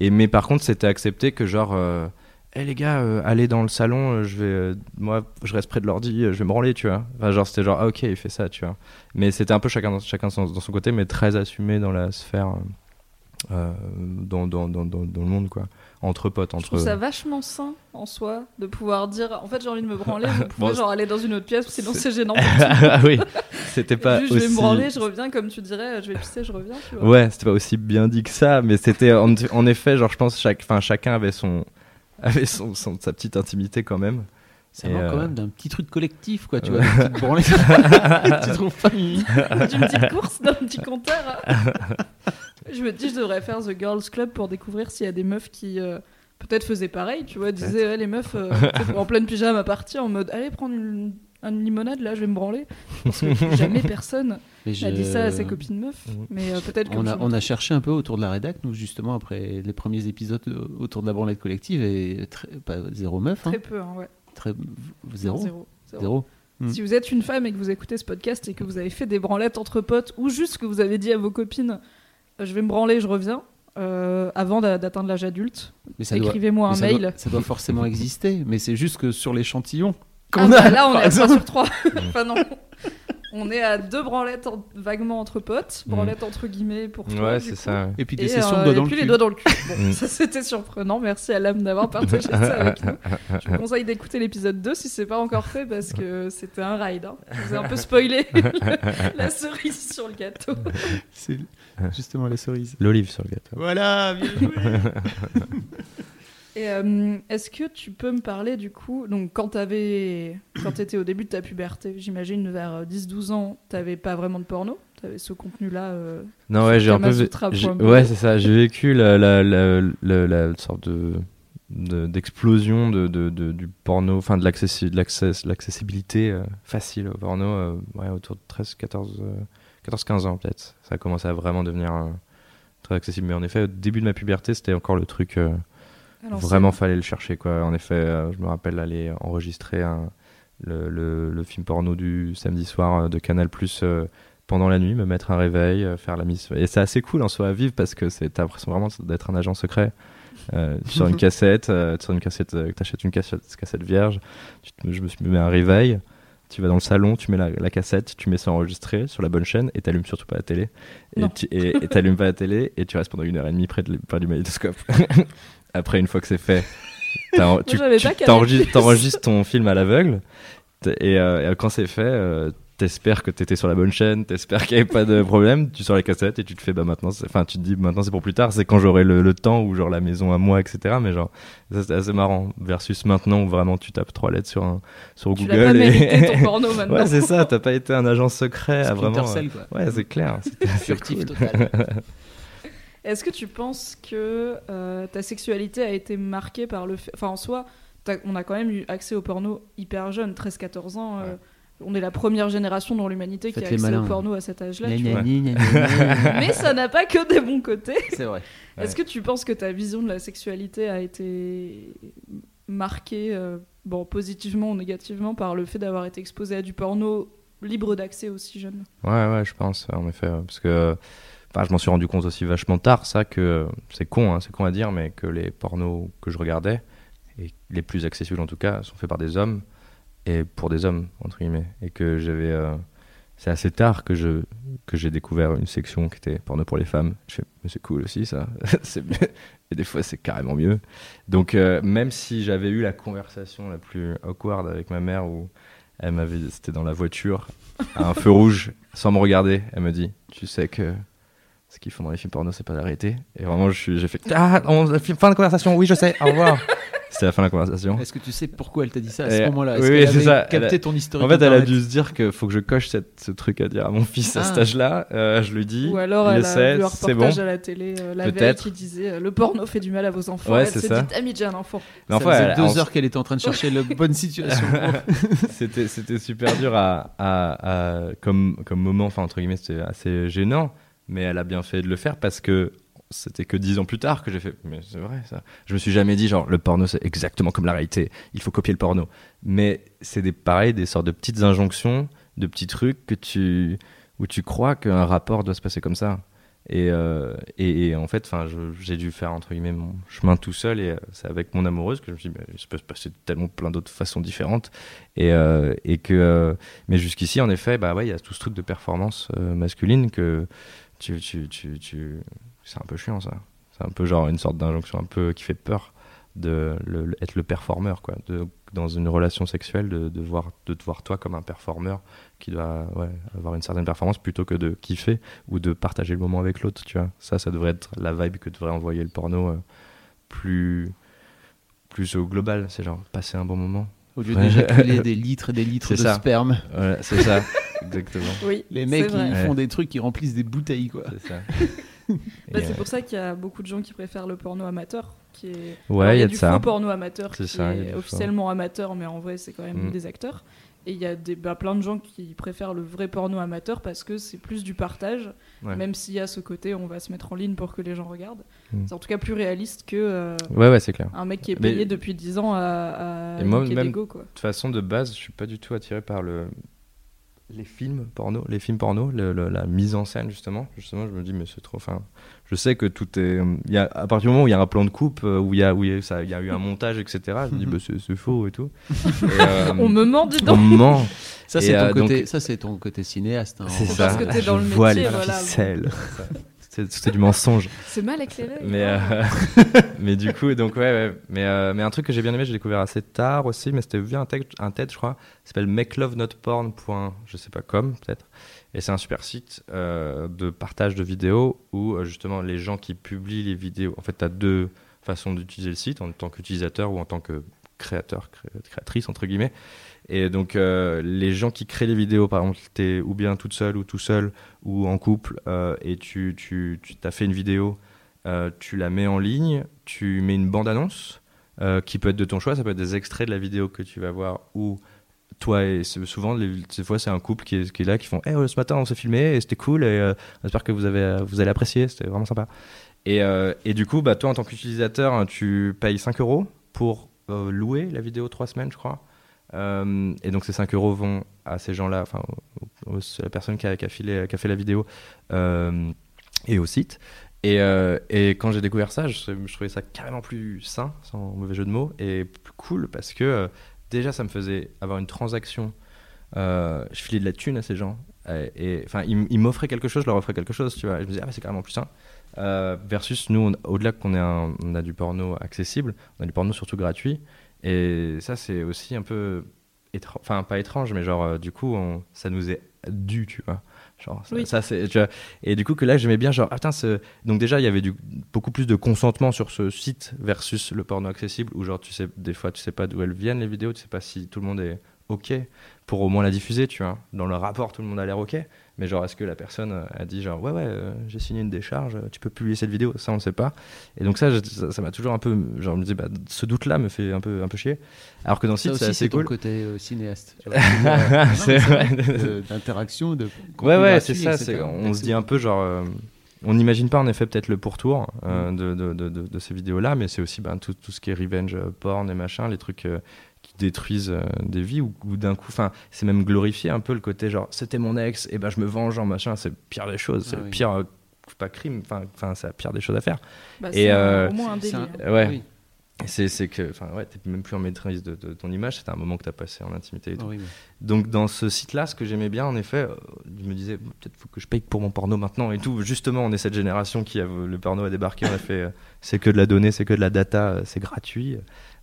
et mais par contre c'était accepté que genre euh, Eh, les gars euh, allez dans le salon euh, je vais euh, moi je reste près de l'ordi euh, je vais me branler tu vois enfin, genre c'était genre ah, ok il fait ça tu vois mais c'était un peu chacun dans, chacun son- dans son côté mais très assumé dans la sphère dans, dans, dans, dans, dans le monde quoi entre potes Je entre trouve ça vachement sain en soi de pouvoir dire en fait j'ai envie de me branler, vous (laughs) pouvez Bon, genre aller dans une autre pièce sinon c'est- gênant. (laughs) ah oui, c'était pas (laughs) Juste, aussi. Je vais me branler, je reviens, comme tu dirais, je vais pisser, je reviens. Tu vois. Ouais, c'était pas aussi bien dit que ça, mais c'était en, en effet, genre, je pense, chaque, enfin, chacun avait son, avait son, son- sa petite intimité quand même. Ça manque quand euh, même d'un petit truc collectif, quoi, tu vois, une petite branlée. (laughs) (laughs) tu trouves (laughs) pas D'une petite course, d'un petit compteur. je me dis, je devrais faire The Girls Club pour découvrir s'il y a des meufs qui euh, peut-être faisaient pareil, tu vois, disaient, ouais, les meufs euh, en pleine pyjama partie en mode, allez prendre une, une limonade, là, je vais me branler. Parce que jamais personne Mais n'a dit je- ça à ses copines meufs. Mais euh, peut-être que On a, on a cherché un peu autour de la rédac, nous, justement, après les premiers épisodes autour de la branlette collective, et très- pas, zéro meuf, hein, très peu, hein, ouais. très, zéro. Zéro. Zéro. Zéro. Hmm. Si vous êtes une femme et que vous écoutez ce podcast et que vous avez fait des branlettes entre potes ou juste que vous avez dit à vos copines euh, je vais me branler, je reviens euh, avant d'a- d'atteindre l'âge adulte, écrivez-moi un ça mail. doit- ça doit forcément exister, mais c'est juste que sur l'échantillon Ah bah a, là on est à 3 exemple. sur 3. (laughs) enfin non. On est à deux branlettes en- vaguement entre potes, branlettes entre guillemets pour toi. Ouais, c'est ça. ouais. Et puis des Et, sessions euh, de doigts dans le puis cul. les doigts dans le cul. (laughs) Bon, Mm. ça c'était surprenant. Merci à l'âme d'avoir partagé ça avec nous. Je vous conseille d'écouter l'épisode 2 si c'est pas encore fait parce que c'était un ride. hein. Je vous ai un peu spoilé (laughs) (laughs) la cerise sur le gâteau. C'est justement la cerise. L'olive sur le gâteau. Voilà, bien joué. Et euh, est-ce que tu peux me parler du coup, donc quand t'avais, quand t'étais au début de ta puberté, j'imagine vers euh, 10-12 ans, t'avais pas vraiment de porno, t'avais ce contenu-là. euh, Non, ouais, j'ai un peu. Ouais, c'est ça. J'ai vécu la, la, la, sorte de de- d'explosion de, de, de- du porno, enfin de l'accessi- de l'access- l'accessibilité euh, facile au porno, euh, ouais, autour de 13, 14, euh, 14 15 ans peut-être. Ça a commencé à vraiment devenir euh, très accessible. Mais en effet, au début de ma puberté, c'était encore le truc. Euh, l'ancienne. Vraiment, fallait le chercher, quoi. En effet, euh, je me rappelle aller enregistrer un- le, le- le film porno du samedi soir euh, de Canal Plus pendant la nuit, me mettre un réveil, euh, faire la mise. Et c'est assez cool en soi à vivre parce que c'est- t'as l'impression vraiment d'être un agent secret. Euh, tu sors une (laughs) cassette, euh, tu sors une cassette, euh, t'achètes une cassette, cassette vierge, tu te- je me suis mis un réveil. Tu vas dans le salon, tu mets la, la cassette, tu mets ça enregistré sur la bonne chaîne et t'allumes surtout pas la télé. Et tu et, et t'allumes pas la télé et tu restes pendant une heure et demie près, de, près du magnétoscope. (laughs) Après, une fois que c'est fait, t'as- tu, tu t'enregistres, ton film à l'aveugle. Et, euh, et quand c'est fait, euh, t'espères que t'étais sur la bonne chaîne, t'espères qu'il n'y avait pas de problème. Tu sors la cassette et tu te fais, bah maintenant, enfin, tu te dis, maintenant c'est pour plus tard, c'est quand j'aurai le, le temps ou genre la maison à moi, etc. Mais genre, ça c'est assez marrant. Versus maintenant où vraiment tu tapes trois lettres sur, un, sur Tu Google. pas et- mérité ton (laughs) porno maintenant. ouais, c'est ça, t'as pas été un agent secret à vraiment. Cell, quoi. euh, Ouais, c'est clair. (laughs) Furtif cool. total. (laughs) Est-ce que tu penses que euh, ta sexualité a été marquée par le fait. Enfin, en soi, on a quand même eu accès au porno hyper jeune, 13-14 ans. euh, On est la première génération dans l'humanité qui a accès malins. au porno à cet âge-là. Gna, tu gna, vois. gna, gna, gna. (laughs) Mais ça n'a pas que des bons côtés. C'est vrai. Est-ce que tu penses que ta vision de la sexualité a été marquée, euh, bon, positivement ou négativement, par le fait d'avoir été exposé à du porno libre d'accès aussi jeune Ouais, ouais, je pense, en effet. Parce que je m'en suis rendu compte aussi vachement tard, ça, que c'est con, hein, c'est con à dire, mais que les pornos que je regardais, et les plus accessibles en tout cas, sont faits par des hommes, et pour des hommes, entre guillemets. Et que j'avais. euh, c'est assez tard que je que j'ai découvert une section qui était porno pour les femmes. Je fais, mais c'est cool aussi ça. (laughs) Et des fois c'est carrément mieux. Donc euh, même si j'avais eu la conversation la plus awkward avec ma mère où elle m'avait, c'était dans la voiture à un feu rouge sans me regarder, elle me dit, tu sais que ce qu'ils font dans les films porno c'est pas la réalité. Et vraiment je suis, j'ai fait, ah, on, fin de conversation, oui je sais, au revoir. (laughs) C'était la fin de la conversation. Est-ce que tu sais pourquoi elle t'a dit ça à ce moment-là? Oui, c'est ça. capté Elle a- ton historique En fait, elle a dû se dire qu'il faut que je coche cette, ce truc à dire à mon fils à Ah. cet âge-là. Euh, je lui dis, Ou alors il elle le a vu un reportage bon. à la télé euh, la veille Peut-être. qui disait euh, le porno fait du mal à vos enfants. Ouais, elle c'est s'est ça. dit, un enfant. Mais Ça faisait elle- deux en- heures qu'elle était en train de chercher la bonne situation. (laughs) c'était c'était super dur à, à- à- comme comme moment enfin entre guillemets c'était assez gênant mais elle a bien fait de le faire parce que c'était que dix ans plus tard que j'ai fait mais c'est vrai ça. Je me suis jamais dit genre le porno c'est exactement comme la réalité. Il faut copier le porno. Mais c'est des pareil des sortes de petites injonctions de petits trucs que tu où tu crois qu'un rapport doit se passer comme ça. Et, euh, et, en fait, j'ai dû faire entre guillemets mon chemin tout seul et euh, c'est avec mon amoureuse que je me suis dit, mais ça peut se passer de tellement plein d'autres façons différentes. Et, euh, et que, mais jusqu'ici, en effet, bah ouais, il y a tout ce truc de performance masculine que tu, tu, tu, tu- c'est un peu chiant ça. C'est un peu genre une sorte d'injonction un peu qui fait peur de le- le- être le performeur quoi, de dans une relation sexuelle de, de, voir, de te voir toi comme un performeur qui doit ouais, avoir une certaine performance plutôt que de kiffer ou de partager le moment avec l'autre, tu vois. Ça, ça devrait être la vibe que devrait envoyer le porno euh, plus, plus au global. C'est genre passer un bon moment. Au lieu d'éjaculer (laughs) des litres et des litres de ça. sperme. Ouais, c'est ça, (laughs) exactement. Oui, Les mecs, ils font des trucs qui remplissent des bouteilles, quoi. C'est ça. (laughs) Bah, c'est euh, pour ça qu'il y a beaucoup de gens qui préfèrent le porno amateur. Qui est... Ouais, il y a du de ça. faux porno amateur C'est qui ça, est officiellement amateur, mais en vrai, c'est quand même Mm. des acteurs. Et il y a des, bah, plein de gens qui préfèrent le vrai porno amateur parce que c'est plus du partage, Ouais. même s'il y a ce côté on va se mettre en ligne pour que les gens regardent. Mm. C'est en tout cas plus réaliste que euh, Ouais, ouais, c'est clair. un mec qui est Mais- payé depuis 10 ans à, à Et moi, même-. De toute façon, de base, je suis pas du tout attiré par le les films porno, les films porno, le- le- la mise en scène justement. Justement, je me dis mais c'est trop. Enfin, je sais que tout est. Il y a à partir du moment où il y a un plan de coupe, euh, où il y a où il y a, ça, il y a eu un montage, etc. Je me dis bah, c'est c'est faux et tout. (laughs) Et, euh, On me ment dedans. on me ment. Ça, Et, c'est ton, euh, côté- donc- ça, c'est ton côté cinéaste. hein. C'est ça. parce que t'es dans je le vois métier, les voilà. ficelles. C'est du mensonge. (laughs) C'est mal éclairé. Mais, euh, (laughs) mais du coup, donc ouais, ouais. Mais, euh, mais un truc que j'ai bien aimé, j'ai découvert assez tard aussi, mais c'était via un TED, un TED je crois, ça s'appelle makelovenotporn. Je sais pas comme peut-être. Et c'est un super site euh, de partage de vidéos où justement les gens qui publient les vidéos, en fait, tu as deux façons d'utiliser le site, en tant qu'utilisateur ou en tant que créateur, cré- créatrice, entre guillemets. Et donc, euh, les gens qui créent les vidéos, par exemple, tu es ou bien toute seule ou tout seul ou en couple euh, et tu, tu, tu as fait une vidéo, euh, tu la mets en ligne, tu mets une bande-annonce qui peut être de ton choix, ça peut être des extraits de la vidéo que tu vas voir ou toi et souvent, les, ces fois, c'est un couple qui est, là qui font hey, ce matin on s'est filmé et c'était cool et j'espère que vous, avez, vous allez apprécier, c'était vraiment sympa. Et, et du coup, bah, toi en tant qu'utilisateur, hein, tu payes 5 euros pour louer la vidéo 3 semaines, je crois. Euh, et donc ces 5 euros vont à ces gens-là, enfin à la personne qui a, filé- qui a fait la vidéo euh, et au site. Et, euh, et quand j'ai découvert ça, je, trouvais ça carrément plus sain, sans mauvais jeu de mots, et plus cool parce que déjà ça me faisait avoir une transaction. Je filais de la thune à ces gens. Et enfin, ils, m'offraient quelque chose, je leur offrais quelque chose, tu vois. Je me disais, ah, bah, c'est carrément plus sain. Versus nous, au-delà qu'on a du porno accessible, on a du porno surtout gratuit. Et ça, c'est aussi un peu. Enfin, pas étrange, mais genre, euh, du coup, on- ça nous est dû, tu vois. Genre, ça, Oui. ça, c'est. Et du coup, que là, j'aimais bien, genre, ah, donc déjà, il y avait du, beaucoup plus de consentement sur ce site versus le porno accessible, où, genre, tu sais, des fois, tu sais pas d'où elles viennent, les vidéos, tu sais pas si tout le monde est OK pour au moins la diffuser, tu vois. Dans le rapport, tout le monde a l'air OK. Mais genre, est-ce que la personne euh, a dit genre, ouais, ouais, euh, j'ai signé une décharge, euh, tu peux publier cette vidéo Ça, on ne sait pas. Et donc ça, je- ça m'a toujours un peu, genre, je me dis, bah, ce doute-là me fait un peu, un peu chier. Alors que dans site, c'est assez c'est ton cool. côté euh, cinéaste. (laughs) C'est vrai. D'interaction, de. Ouais, ouais, c'est ça. On se dit un peu genre. euh, on n'imagine pas en effet peut-être le pourtour euh, Mm. de, de, de, ces vidéos-là, mais c'est aussi ben, tout, tout ce qui est revenge porn et machin, les trucs euh, qui détruisent euh, des vies ou, ou d'un coup, enfin, c'est même glorifier un peu le côté genre c'était mon ex et ben je me venge en machin, c'est le pire des choses, c'est Ah le oui. pire, euh, pas crime, enfin, enfin, c'est la pire des choses à faire. Bah, Et, c'est euh, au moins un C'est délire. un- Ouais. Oui. C'est que, enfin, ouais, t'es même plus en maîtrise de, de ton image, c'était un moment que t'as passé en intimité et tout. Oui. Donc dans ce site-là, ce que j'aimais bien, en effet, euh, je me disais bon, peut-être faut que je paye pour mon porno maintenant et tout. Justement, on est cette génération qui a le porno a débarqué, on a fait euh, (laughs) c'est que de la donnée, c'est que de la data, euh, c'est gratuit.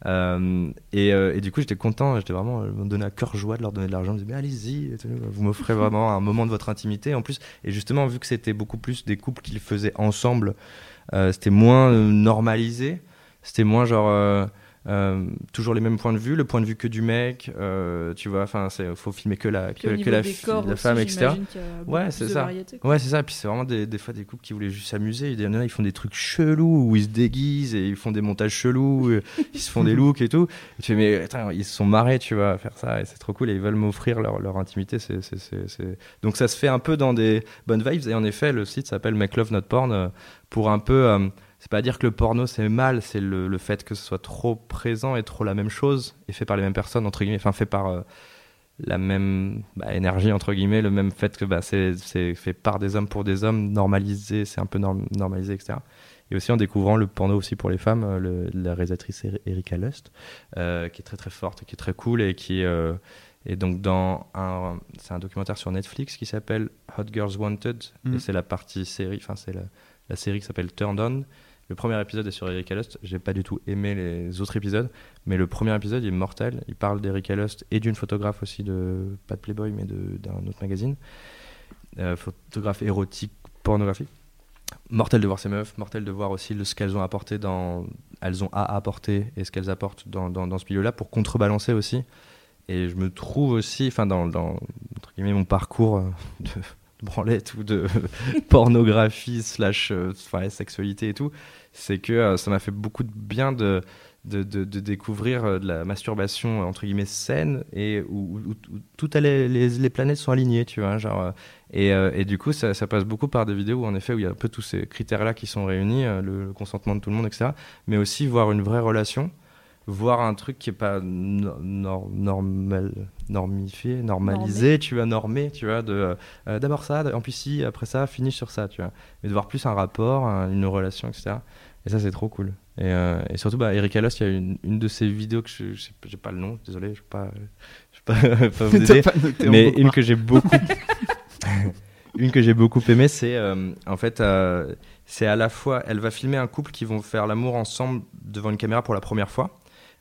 Euh, et, euh, et du coup, j'étais content, j'étais vraiment euh, me donner à cœur joie de leur donner de l'argent. Je me disais mais allez-y, vous m'offrez vraiment un moment de votre intimité. En plus, et justement vu que c'était beaucoup plus des couples qui le faisaient ensemble, euh, c'était moins euh, normalisé, c'était moins genre euh, euh, toujours les mêmes points de vue, le point de vue que du mec, euh, tu vois, enfin, c'est faut filmer que la, que, la, des fi- corps la aussi, femme, etc. Ouais, c'est ça. variété. Ouais, c'est ça. Puis c'est vraiment des, des fois des couples qui voulaient juste s'amuser. Il y en a, ils font des trucs chelous où ils se déguisent et ils font des montages chelous, ils se font des (laughs) looks et tout. Et tu fais, mais attends, ils se sont marrés, tu vois, à faire ça et c'est trop cool et ils veulent m'offrir leur, leur intimité. C'est, c'est, c'est, c'est- Donc ça se fait un peu dans des bonnes vibes et en effet, le site s'appelle Make Love Not Porn pour un peu. euh, c'est pas dire que le porno c'est mal, c'est le, le fait que ce soit trop présent et trop la même chose et fait par les mêmes personnes, entre guillemets, enfin fait par. euh, la même bah, énergie entre guillemets le même fait que bah, c'est fait par des hommes pour des hommes normalisé c'est un peu norm- normalisé etc et aussi en découvrant le porno aussi pour les femmes euh, le- la réalisatrice Eri- Erika Lust euh, qui est très très forte qui est très cool et qui euh, est donc dans un c'est un documentaire sur Netflix qui s'appelle Hot Girls Wanted et c'est la partie série enfin c'est la, la série qui s'appelle Turned On Le premier épisode est sur Erika Lust. J'ai pas du tout aimé les autres épisodes, mais le premier épisode est mortel. Il parle d'Erika Lust et d'une photographe aussi de pas de Playboy mais d'un autre magazine, Euh, photographe érotique pornographique. Mortel de voir ces meufs, mortel de voir aussi ce qu'elles ont apporté dans, elles ont à apporter et ce qu'elles apportent dans, dans, ce milieu-là pour contrebalancer aussi. Et je me trouve aussi, enfin dans, mon parcours euh, de branlette ou de (laughs) pornographie slash euh, ouais, sexualité et tout, c'est que euh, ça m'a fait beaucoup de bien de, de, découvrir euh, de la masturbation entre guillemets saine et où, où- toutes les, les, planètes sont alignées, tu vois, genre. et, et du coup, ça, passe beaucoup par des vidéos où en effet où il y a un peu tous ces critères-là qui sont réunis, le, le consentement de tout le monde, etc. Mais aussi voir une vraie relation voir un truc qui est pas no- nor- normal normifié normalisé tu vois normé tu vois de euh, d'abord ça en plus si après ça fini sur ça tu vois. Mais de voir plus un rapport un- une relation etc et ça c'est trop cool. Et, euh, et surtout bah Erika Lost il y a une, une de ses vidéos que je je sais pas- j'ai pas le nom désolé je vais pas je vais pas, (laughs) pas vous aider. pas mais une que j'ai beaucoup (laughs) une que j'ai beaucoup aimée c'est euh, en fait euh, c'est à la fois elle va filmer un couple qui vont faire l'amour ensemble devant une caméra pour la première fois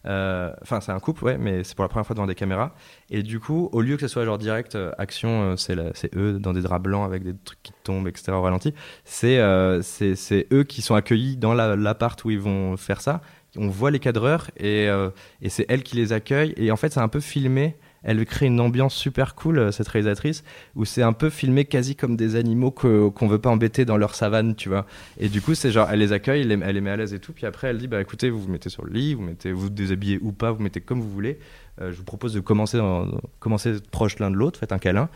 enfin c'est un couple ouais mais c'est pour la première fois devant des caméras. Et du coup au lieu que ce soit genre direct euh, action euh, c'est eux dans des draps blancs avec des trucs qui tombent etc au ralenti c'est euh, eux qui sont accueillis dans la- l'appart où ils vont faire ça. On voit les cadreurs et, euh, et c'est elle qui les accueille et en fait c'est un peu filmé elle crée une ambiance super cool euh, cette réalisatrice où c'est un peu filmé quasi comme des animaux qu'on veut pas embêter dans leur savane tu vois. Et du coup c'est genre elle les accueille elle les, met à l'aise et tout puis après elle dit bah écoutez vous vous mettez sur le lit vous mettez vous déshabillez ou pas vous mettez comme vous voulez. Euh, je vous propose de commencer dans- commencer proche l'un de l'autre faites un câlin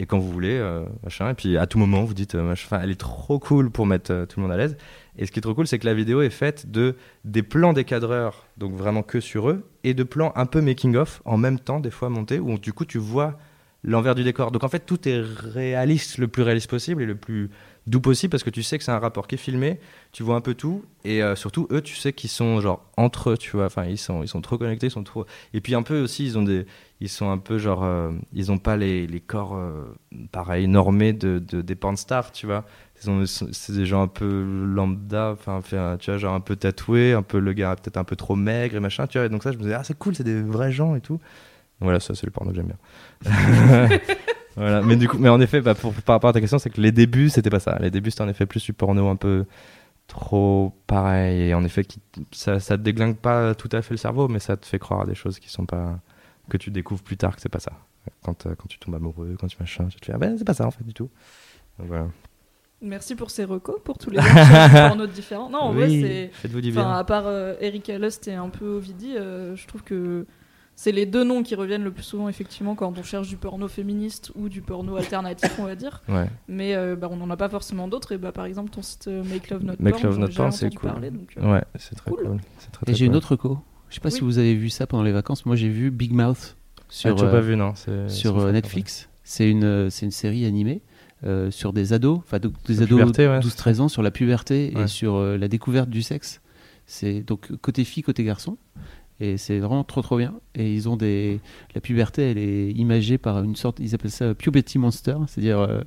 et quand vous voulez euh, machin. Et puis à tout moment vous dites euh, machin. Elle est trop cool pour mettre euh, tout le monde à l'aise. Et ce qui est trop cool c'est que la vidéo est faite de des plans des cadreurs donc vraiment que sur eux et de plans un peu making of en même temps des fois montés où du coup tu vois l'envers du décor. Donc en fait tout est réaliste le plus réaliste possible et le plus doux possible parce que tu sais que c'est un rapport qui est filmé tu vois un peu tout et euh, surtout eux tu sais qu'ils sont genre entre eux tu vois. Enfin ils sont ils sont trop connectés ils sont trop et puis un peu aussi ils ont des ils sont un peu genre euh, ils ont pas les, les corps euh, pareil normés de, de des porn stars tu vois. C'est des gens un peu lambda enfin tu vois genre un peu tatoué un peu le gars peut-être un peu trop maigre et machin tu vois. Et donc ça je me disais ah c'est cool c'est des vrais gens et tout. Voilà ça c'est le porno que j'aime bien (laughs) voilà. Mais du coup mais en effet bah, pour, par rapport à ta question c'est que les débuts c'était pas ça. Les débuts c'était en effet plus du porno un peu trop pareil. Et en effet qui, ça ça te déglingue pas tout à fait le cerveau mais ça te fait croire à des choses qui sont pas que tu découvres plus tard que c'est pas ça. Quand, euh, quand tu tombes amoureux quand tu machin tu te fais ah ben c'est pas ça en fait du tout. Donc voilà. Merci pour ces recos, pour tous les autres pornos différents. Non, en vrai, Oui, c'est. faites-vous du Enfin, bien. à part euh, Erika Lust et un peu Ovidie, euh, je trouve que c'est les deux noms qui reviennent le plus souvent, effectivement, quand on cherche du porno féministe ou du porno alternatif, on va dire. (laughs) ouais Mais euh, bah, on n'en a pas forcément d'autres. Et bah, par exemple, ton site euh, Make Love Not Make Porn, Love Not Porn, c'est cool. parler, donc, euh, ouais c'est très Cool. cool, C'est très, Et j'ai une autre reco. Je sais pas Oui. si vous avez vu ça pendant les vacances. Moi, j'ai vu Big Mouth Ah, sur, euh, pas vu non sur euh, Netflix. C'est une, c'est une série animée euh, sur des ados, enfin des La ados puberté, ouais. 12-13 ans, sur la puberté et sur euh, la découverte du sexe. C'est donc côté fille, côté garçon. Et c'est vraiment trop trop bien. Et ils ont des. La puberté, elle est imagée par une sorte. Ils appellent ça puberty monster. C'est-à-dire. euh,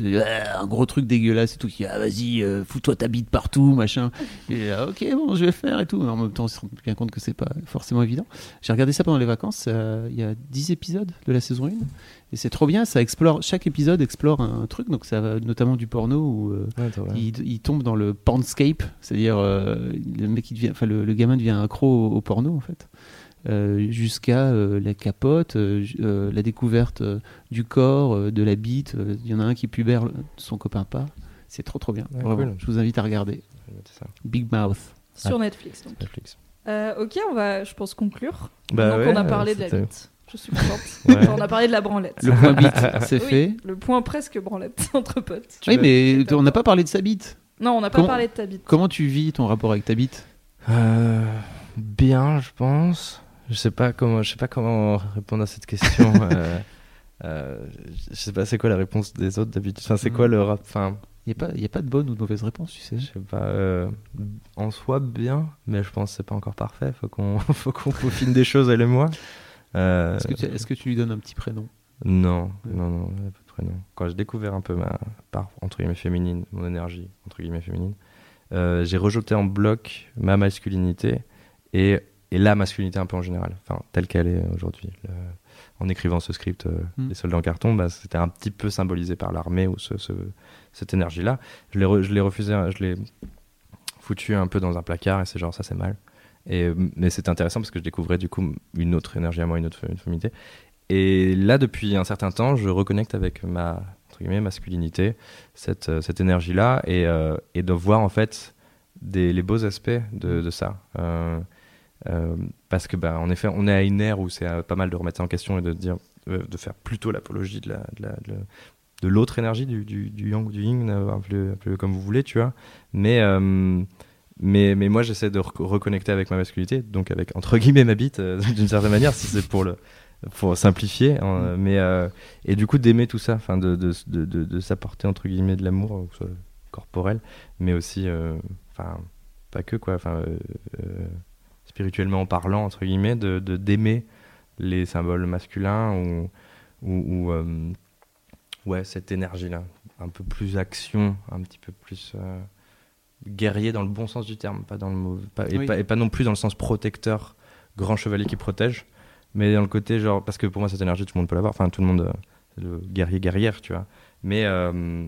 euh, un gros truc dégueulasse et tout. Qui, ah, vas-y, euh, fous-toi ta bite partout, machin. Et euh, ok, bon, je vais faire et tout. En même temps, on se rend bien compte que c'est pas forcément évident. J'ai regardé ça pendant les vacances. Il y a 10 épisodes de la saison 1. Et c'est trop bien. Ça explore. Chaque épisode explore un, truc. Donc ça va notamment du porno où. euh, Ouais, il, il tombe dans le pornscape, c'est-à-dire euh, le mec qui devient, enfin le, le gamin devient accro au, au porno en fait, Euh, jusqu'à euh, la capote, euh, la découverte euh, du corps, euh, de la bite. euh, Il y en a un qui pubère, son copain pas. C'est trop trop bien. Ouais, Vraiment. cool. Je vous invite à regarder. Ça Big Mouth. Sur Netflix. Donc. Netflix Euh, ok, on va, je pense, conclure. Bah donc, ouais, on a parlé de la bite. Je suis contente. (laughs) Ouais. On a parlé de la branlette. Le point bite, (laughs) c'est Oui, fait. Le point presque branlette (laughs) entre potes. Oui, mais on n'a pas parlé de sa bite. Non, on n'a pas Comment- parlé de ta bite. Comment tu vis ton rapport avec ta bite? Euh, bien, je pense. Je sais pas comment, je sais pas comment répondre à cette question. euh, euh, je sais pas, c'est quoi la réponse des autres d'habitude? Enfin, c'est quoi le rap Enfin, Il n'y a, pas- y a pas de bonne ou de mauvaise réponse, tu sais. je sais pas. euh, en soi, bien, mais je pense que c'est pas encore parfait. Faut qu'on, faut qu'on peaufine des choses elle et moi. Euh, Est-ce que, tu- est-ce que tu lui donnes un petit prénom? Non, non, non, peu près non. Quand j'ai découvert un peu ma part entre guillemets féminine, mon énergie entre guillemets féminine, j'ai rejeté en bloc ma masculinité et, et, la masculinité un peu en général, enfin telle qu'elle est aujourd'hui. En écrivant ce script, hmm. Les soldats en carton, bah, c'était un petit peu symbolisé par l'armée ou ce, cette énergie-là. Je l'ai refusé, je l'ai foutu un peu dans un placard et c'est genre ça c'est mal. Et, mais c'est intéressant parce que je découvrais du coup une autre énergie à moi, une autre une féminité. Et là, depuis un certain temps, je reconnecte avec ma masculinité, cette, euh, cette énergie-là, et, euh, et, de voir en fait des, les beaux aspects de, ça. Euh, parce que, bah, en effet, on est à une ère où c'est pas mal de remettre en question et de dire, de faire plutôt l'apologie de, la, de, l'autre énergie, du, du, yang ou du yin, un peu, comme vous voulez, tu vois. Mais, mais, mais moi, j'essaie de reconnecter avec ma masculinité, donc avec, entre guillemets, ma bite, (laughs) d'une certaine manière, si c'est pour le, pour simplifier hein, mm. mais euh, et du coup d'aimer tout ça enfin de, de, de, de s'apporter entre guillemets de l'amour corporel mais aussi euh, enfin pas que quoi enfin euh, spirituellement parlant entre guillemets de d'aimer les symboles masculins ou ou, ouais cette énergie là un peu plus action un petit peu plus guerrier dans le bon sens du terme pas dans le mauvais et, pas, et pas non plus dans le sens protecteur grand chevalier qui protège mais dans le côté genre parce que pour moi cette énergie tout le monde peut l'avoir enfin tout le monde le guerrier guerrière tu vois. Mais euh,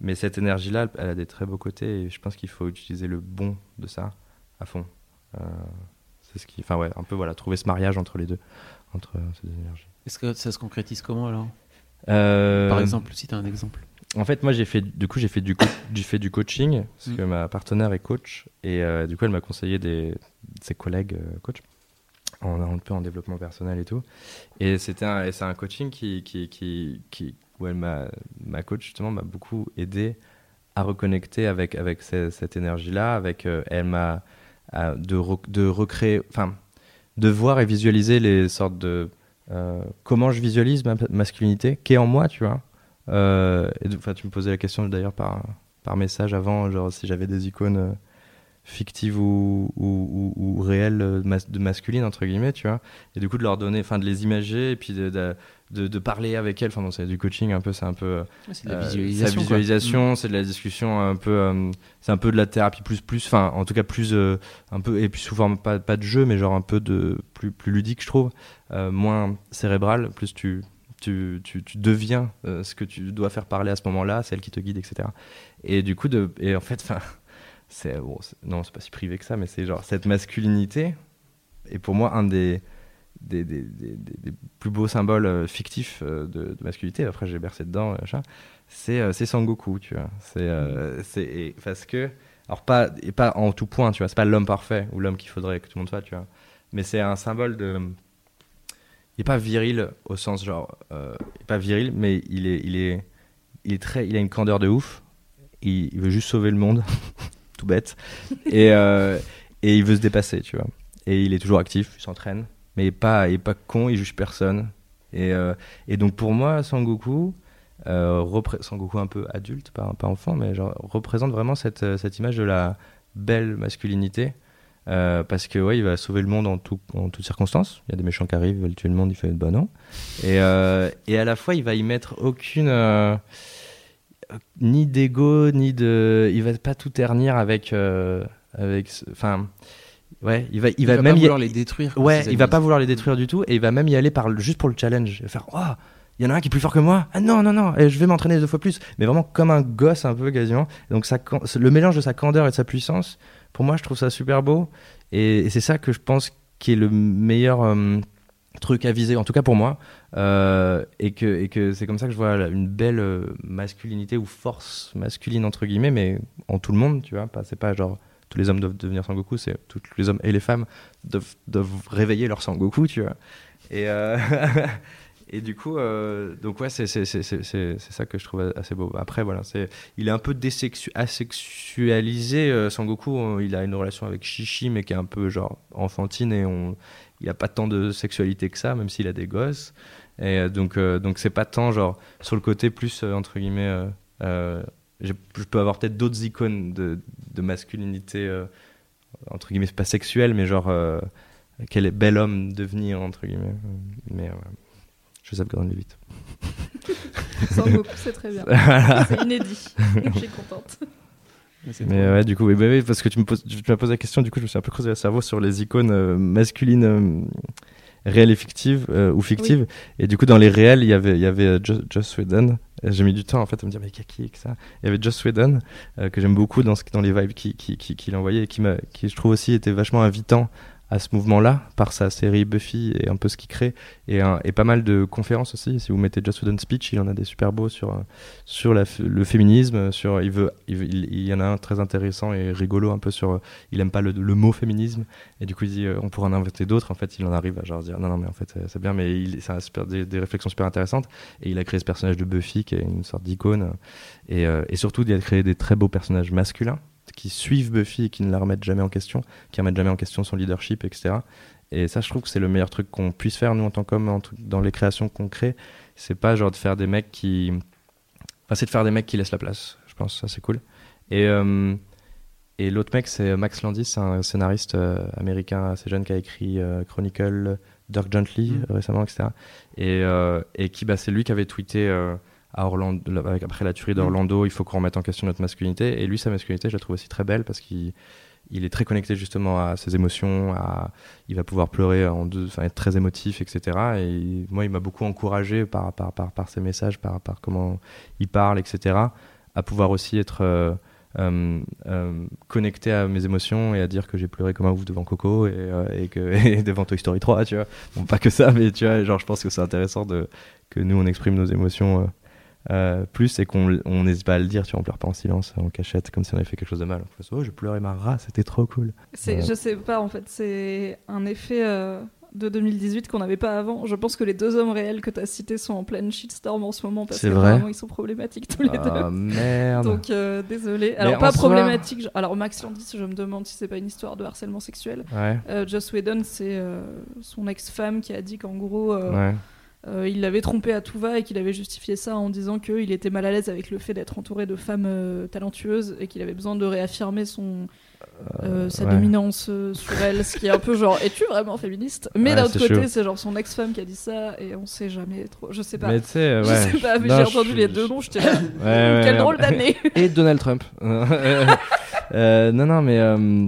mais cette énergie là elle a des très beaux côtés et je pense qu'il faut utiliser le bon de ça à fond. Euh, c'est ce qui enfin ouais un peu voilà trouver ce mariage entre les deux entre ces deux énergies. Est-ce que ça se concrétise comment alors? Euh, par exemple si tu as un exemple en fait, moi, j'ai fait, du coup, j'ai fait du, j'ai fait du coaching parce mm. que ma partenaire est coach et du coup, elle m'a conseillé des, ses collègues coach en, un peu en développement personnel et tout. Et c'était un, c'est un coaching qui, qui, qui, qui où elle m'a, ma coach justement m'a beaucoup aidé à reconnecter avec, avec cette, énergie-là. Avec, euh, elle m'a de, de recréer, enfin, de voir et visualiser les sortes de euh, comment je visualise ma masculinité, qui est en moi, tu vois. Euh, et, tu me posais la question d'ailleurs par, par message avant, genre si j'avais des icônes fictive ou, ou, ou, réelle euh, de masculine entre guillemets tu vois. Et du coup de leur donner enfin de les imager et puis de, de, de, parler avec elles. Enfin bon, c'est du coaching un peu c'est un peu c'est de la euh, visualisation, visualisation mm. c'est de la discussion un peu euh, c'est un peu de la thérapie plus plus enfin en tout cas plus un peu et puis souvent pas, pas de jeu mais genre un peu de plus plus ludique je trouve moins cérébral plus tu tu, tu, deviens ce que tu dois faire parler à ce moment-là, celle qui te guide, etc. Et du coup, et en fait, (laughs) enfin, c'est bon, non, c'est pas si privé que ça, mais c'est genre cette masculinité est pour moi un des des, des, plus beaux symboles euh, fictifs euh, de, masculinité. Après, j'ai bercé dedans, c'est euh, c'est Sangoku, tu vois. C'est c'est parce que alors pas et pas en tout point, tu vois. C'est pas l'homme parfait ou l'homme qu'il faudrait que tout le monde soit, tu vois. Mais c'est un symbole de il est pas viril au sens genre il est pas viril, mais il est il est il est très il a une candeur de ouf. il veut juste sauver le monde. (laughs) tout bête. Et, euh, et il veut se dépasser, tu vois. Et il est toujours actif, il s'entraîne, mais il pas, il est pas con, il juge personne. Et, euh, et donc pour moi, Sangoku, euh, Sangoku un peu adulte, pas, pas enfant, mais genre, représente vraiment cette, cette image de la belle masculinité. Parce que ouais, il va sauver le monde en, tout, en toutes circonstances. Il y a des méchants qui arrivent, ils veulent tuer le monde, il fait bah non. Et, et à la fois, il va y mettre aucune ni d'ego, ni de. Il va pas tout ternir avec. Euh, avec enfin. Ouais, il va, il, va, même pas vouloir les détruire. Ouais, il va pas vouloir les détruire du tout et il va même y aller par juste pour le challenge. Il va faire, oh, il y en a un qui est plus fort que moi. Ah non, non, non, et je vais m'entraîner deux fois plus. Mais vraiment comme un gosse un peu quasiment. Donc ça, le mélange de sa candeur et de sa puissance, pour moi, je trouve ça super beau. Et, c'est ça que je pense qui est le meilleur. Euh, truc à viser, en tout cas pour moi, euh, et que, c'est comme ça que je vois une belle euh, masculinité ou force masculine entre guillemets, mais en tout le monde, tu vois, c'est pas genre tous les hommes doivent devenir Sangoku, c'est tous les hommes et les femmes doivent, doivent réveiller leur Sangoku, tu vois. Et, (laughs) et du coup, donc ouais, c'est, ça que je trouve assez beau. Après, voilà, c'est, il est un peu asexualisé, Sangoku, il a une relation avec Shishi, mais qui est un peu genre enfantine, et on il a pas tant de sexualité que ça, même s'il a des gosses. Et euh, donc, euh, donc c'est pas tant genre sur le côté plus euh, entre guillemets. je peux avoir peut-être d'autres icônes de, de masculinité entre guillemets pas sexuelle, mais genre quel bel homme devenir entre guillemets. Mais pas vite. (laughs) Sans beaucoup, c'est très bien. C'est inédit. (laughs) Je suis contente. Mais ouais, du coup, bah oui, parce que tu me poses, tu m'as posé la question, du coup, je me suis un peu creusé le cerveau sur les icônes euh, masculines euh, réelles et fictives, euh, ou fictives. Et du coup, dans les réels, il y avait, il y avait Joss Whedon. J'ai mis du temps, en fait, à me dire, mais qui que ça? Il y avait Joss Whedon, que j'aime beaucoup dans, ce, dans les vibes qu'il qui, qui, qui, envoyait et qui, qui, je trouve aussi, était vachement invitant à ce mouvement-là par sa série Buffy et un peu ce qu'il crée et, et, pas mal de conférences aussi. Si vous mettez Just Whedon Speech, il en a des super beaux sur, euh, sur le féminisme. Sur, il, veut, il, y en a un très intéressant et rigolo un peu sur. Euh, il aime pas le, mot féminisme et du coup il dit euh, on pourra en inventer d'autres. En fait, il en arrive à genre dire non, non, mais en fait c'est bien, mais il, ça a des, des, réflexions super intéressantes. Et il a créé ce personnage de Buffy qui est une sorte d'icône et, et surtout il a créé des très beaux personnages masculins qui suivent Buffy et qui ne la remettent jamais en question, qui remettent jamais en question son leadership, etc. Et ça, je trouve que c'est le meilleur truc qu'on puisse faire, nous, en tant qu'hommes, dans les créations qu'on crée. C'est pas genre de faire des mecs qui. Enfin, c'est de faire des mecs qui laissent la place. Je pense ça, c'est cool. Et, euh, et l'autre mec, c'est Max Landis, un scénariste euh, américain assez jeune qui a écrit euh, Chronicle, Dirk Gently mm. récemment, etc. Et, et qui, bah, c'est lui qui avait tweeté après la tuerie d'Orlando, il faut qu'on remette en question notre masculinité. Et lui, sa masculinité, je la trouve aussi très belle parce qu'il il est très connecté justement à ses émotions, il va pouvoir pleurer en deux, être très émotif, etc. Et moi, il m'a beaucoup encouragé par, ses messages, par, comment il parle, etc. À pouvoir aussi être euh, euh, euh, connecté à mes émotions et à dire que j'ai pleuré comme un ouf devant Coco et, (laughs) devant Toy Story 3, tu vois. Bon, pas que ça, mais tu vois, genre, je pense que c'est intéressant que nous, on exprime nos émotions euh, plus et qu'on n'hésite pas à le dire, tu vois, on pleure pas en silence, en cachette, comme si on avait fait quelque chose de mal. On oh, je pleurais ma race, c'était trop cool. Je sais pas, en fait, c'est un effet euh, de 2018 qu'on n'avait pas avant. Je pense que les deux hommes réels que tu as cités sont en pleine shitstorm en ce moment parce que vraiment ils sont problématiques tous les ah, deux. merde. Donc euh, désolé. Alors pas problématique. Alors Max Landis, je me demande si c'est pas une histoire de harcèlement sexuel. Ouais. Joss Whedon, c'est son ex-femme qui a dit qu'en gros. Ouais euh, il l'avait trompé à tout va et qu'il avait justifié ça en disant qu'il était mal à l'aise avec le fait d'être entouré de femmes euh, talentueuses et qu'il avait besoin de réaffirmer son, euh, sa dominance sur elle, ce qui est un peu genre es-tu vraiment féministe? Mais d'un autre côté, c'est genre son ex-femme qui a dit ça et on sait jamais trop. Je sais pas. Mais tu sais, ouais. Je sais pas, mais j'ai entendu les deux noms, je là. (laughs) Quelle drôle d'année (laughs) Et Donald Trump. (laughs) Euh, non, non, mais, euh,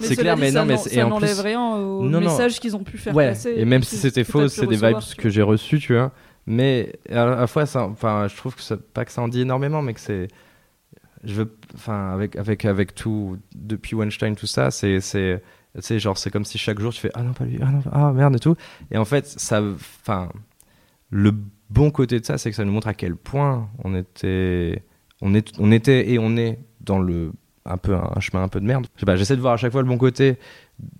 c'est clair, mais non, mais ça n'enlève rien au message qu'ils ont pu faire passer. Et même si c'était faux, c'est des vibes que j'ai reçues, tu vois. Mais à la fois, enfin, je trouve que ça, pas que ça en dit énormément, mais que c'est, je veux, enfin, avec avec avec tout depuis Weinstein, tout ça, c'est c'est c'est genre c'est comme si chaque jour tu fais ah non pas lui ah ah merde et tout et en fait ça enfin le bon côté de ça c'est que ça nous montre à quel point on était on est on était et on est dans le un peu un, chemin un peu de merde. J'essaie de voir à chaque fois le bon côté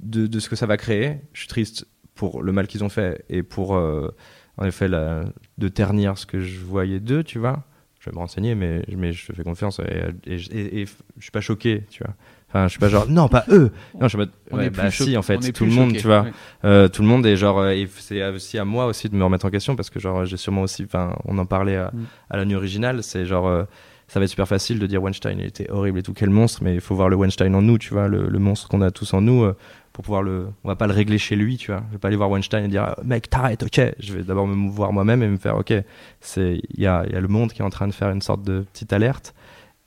de, de, ce que ça va créer. Je suis triste pour le mal qu'ils ont fait et pour, euh, en effet, de ternir ce que je voyais d'eux, tu vois. Je vais me renseigner, mais, mais je fais confiance et, et, je suis pas choqué, tu vois. Enfin, je suis pas genre non, pas eux. Non, je suis pas, on est bah si en fait, tout le monde, tu vois. Euh, tout le monde est genre, euh, c'est aussi à moi aussi de me remettre en question parce que genre j'ai sûrement aussi, enfin, on en parlait à, mm. à la nuit originale, c'est genre ça va être super facile de dire Weinstein il était horrible et tout quel monstre mais il faut voir le Weinstein en nous tu vois le, monstre qu'on a tous en nous euh, pour pouvoir le on va pas le régler chez lui tu vois. Je vais pas aller voir Weinstein et dire mec t'arrêtes ok je vais d'abord me voir moi-même et me faire ok c'est il y a, y a le monde qui est en train de faire une sorte de petite alerte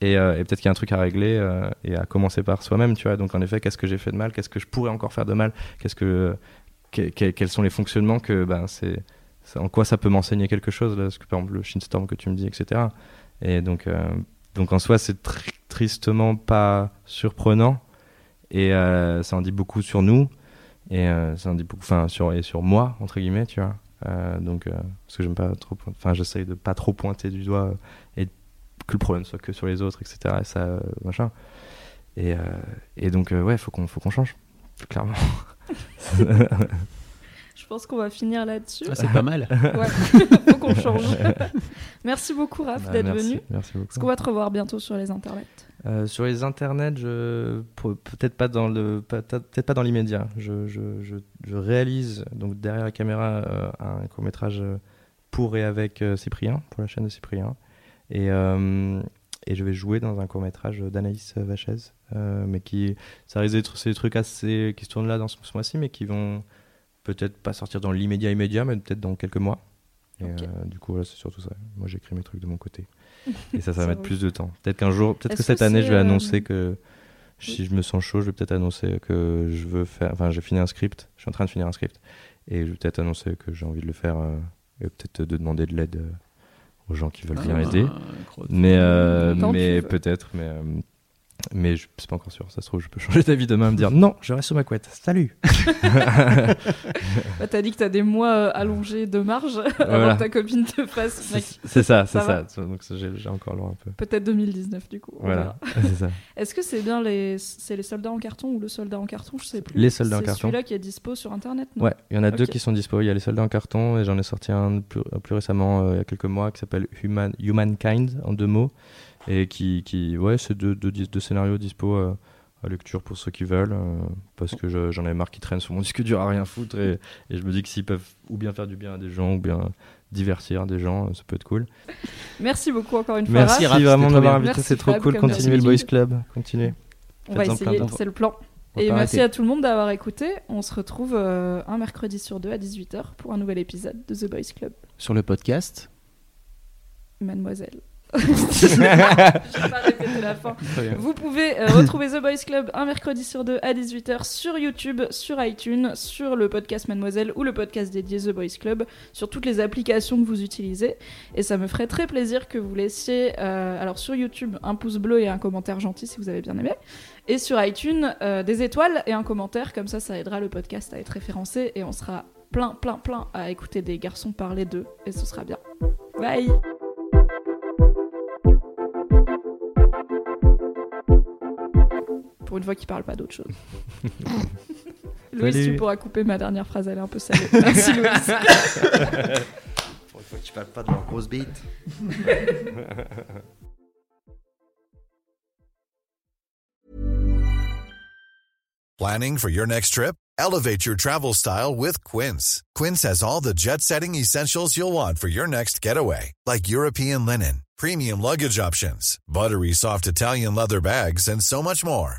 et, euh, et peut-être qu'il y a un truc à régler euh, et à commencer par soi-même tu vois. Donc en effet qu'est-ce que j'ai fait de mal? Qu'est-ce que je pourrais encore faire de mal? Qu'est-ce que, quels sont les fonctionnements que ben c'est en quoi ça peut m'enseigner quelque chose là, ce que par exemple le shinstorm que tu me dis etc et donc, euh, donc en soi, c'est tristement pas surprenant. Et euh, ça en dit beaucoup sur nous. Et euh, ça en dit beaucoup, enfin, sur, et sur moi, entre guillemets, tu vois. donc, parce que j'aime pas trop, enfin, j'essaye de pas trop pointer du doigt et que le problème soit que sur les autres, etc. Et ça, machin. Et, et donc, ouais, faut qu'on, faut qu'on change, clairement. (laughs) Je pense qu'on va finir là-dessus. Ah, c'est pas mal. (laughs) ouais, (laughs) faut qu'on change. (laughs) merci beaucoup, Raph, bah, d'être venu. Merci beaucoup. Est-ce qu'on va te revoir bientôt sur les internets? Euh, Sur les internets, je... peut-être pas dans le, peut-être pas dans l'immédiat. Je, je, je, réalise donc derrière la caméra euh, un court métrage pour et avec euh, Cyprien, pour la chaîne de Cyprien, et et je vais jouer dans un court métrage d'Anaïs Vachez, mais qui ça risque d'être ces trucs assez qui se tournent là dans ce mois-ci, mais qui vont peut-être pas sortir dans l'immédiat immédiat, mais peut-être dans quelques mois. Et euh, du coup, voilà, c'est surtout ça. Moi, j'écris mes trucs de mon côté. Et ça, (laughs) ça va mettre plus de temps. Peut-être qu'un jour, peut-être que cette année, je vais euh, annoncer que si je me sens chaud, je vais peut-être annoncer que je veux faire. Enfin, j'ai fini un script. Je suis en train de finir un script. Et je vais peut-être annoncer que j'ai envie de le faire. euh, et peut-être de demander de l'aide euh, aux gens qui veulent bien Ah, aider. crowdfunding. Mais, euh, mais peut-être, mais, euh, mais je c'est pas encore sûr. Ça se trouve, je peux (laughs) changer d'avis demain et me dire non, je reste sous ma couette. Salut. (laughs) Bah, T'as dit que t'as des mois euh, allongés de marge (laughs) avant Voilà. que ta copine te fasse. C'est c'est ça, c'est Ça ça. Donc j'ai encore loin un peu. Peut-être 2019 du coup. Voilà, c'est. Est-ce que c'est bien les c'est les soldats en carton ou le soldat en carton? Je sais plus. Les soldats en C'est carton. Celui-là qui est dispo sur internet. non? Ouais, il y en a deux qui sont dispo. Il y a les soldats en carton et j'en ai sorti un plus, plus récemment, euh, il y a quelques mois, qui s'appelle Human, Humankind en deux mots. Et qui, qui ouais, c'est deux, deux, scénarios dispo euh, à lecture pour ceux qui veulent. euh, parce que je- j'en avais marre qu'ils traînent sur mon (laughs) disque dur à rien foutre. Et, et je me dis que s'ils peuvent ou bien faire du bien à des gens ou bien divertir des gens, euh, ça peut être cool. Merci beaucoup encore une fois. Merci, Raph. Vraiment de m'avoir invité, c'est trop Fab, cool. Continuez le Boys Club, continuez. On va essayer, c'est le plan. Et merci arrêter. à tout le monde d'avoir écouté. On se retrouve euh, un mercredi sur deux à 18h pour un nouvel épisode de The Boys Club. Sur le podcast. Mademoiselle. Pas répéter la fin. Vous pouvez euh, retrouver The Boys Club un mercredi sur deux à 18h sur YouTube, sur iTunes, sur le podcast Mademoiselle ou le podcast dédié The Boys Club, sur toutes les applications que vous utilisez. Et ça me ferait très plaisir que vous laissiez, euh, alors sur YouTube, un pouce bleu et un commentaire gentil si vous avez bien aimé. Et sur iTunes, euh, des étoiles et un commentaire, comme ça, ça aidera le podcast à être référencé et on sera plein, plein, plein à écouter des garçons parler d'eux et ce sera bien. Bye! Pour une fois qu'il parle pas d'autre chose. (laughs) Louis, Salut. tu pourras couper ma dernière phrase, elle est un peu salée. Merci Louis. (laughs) Pour une fois que tu parles pas de leur grosse bite. (laughs) Planning for your next trip? Elevate your travel style with Quince. Quince has all the jet setting essentials you'll want for your next getaway, like European linen, premium luggage options, buttery soft Italian leather bags, and so much more.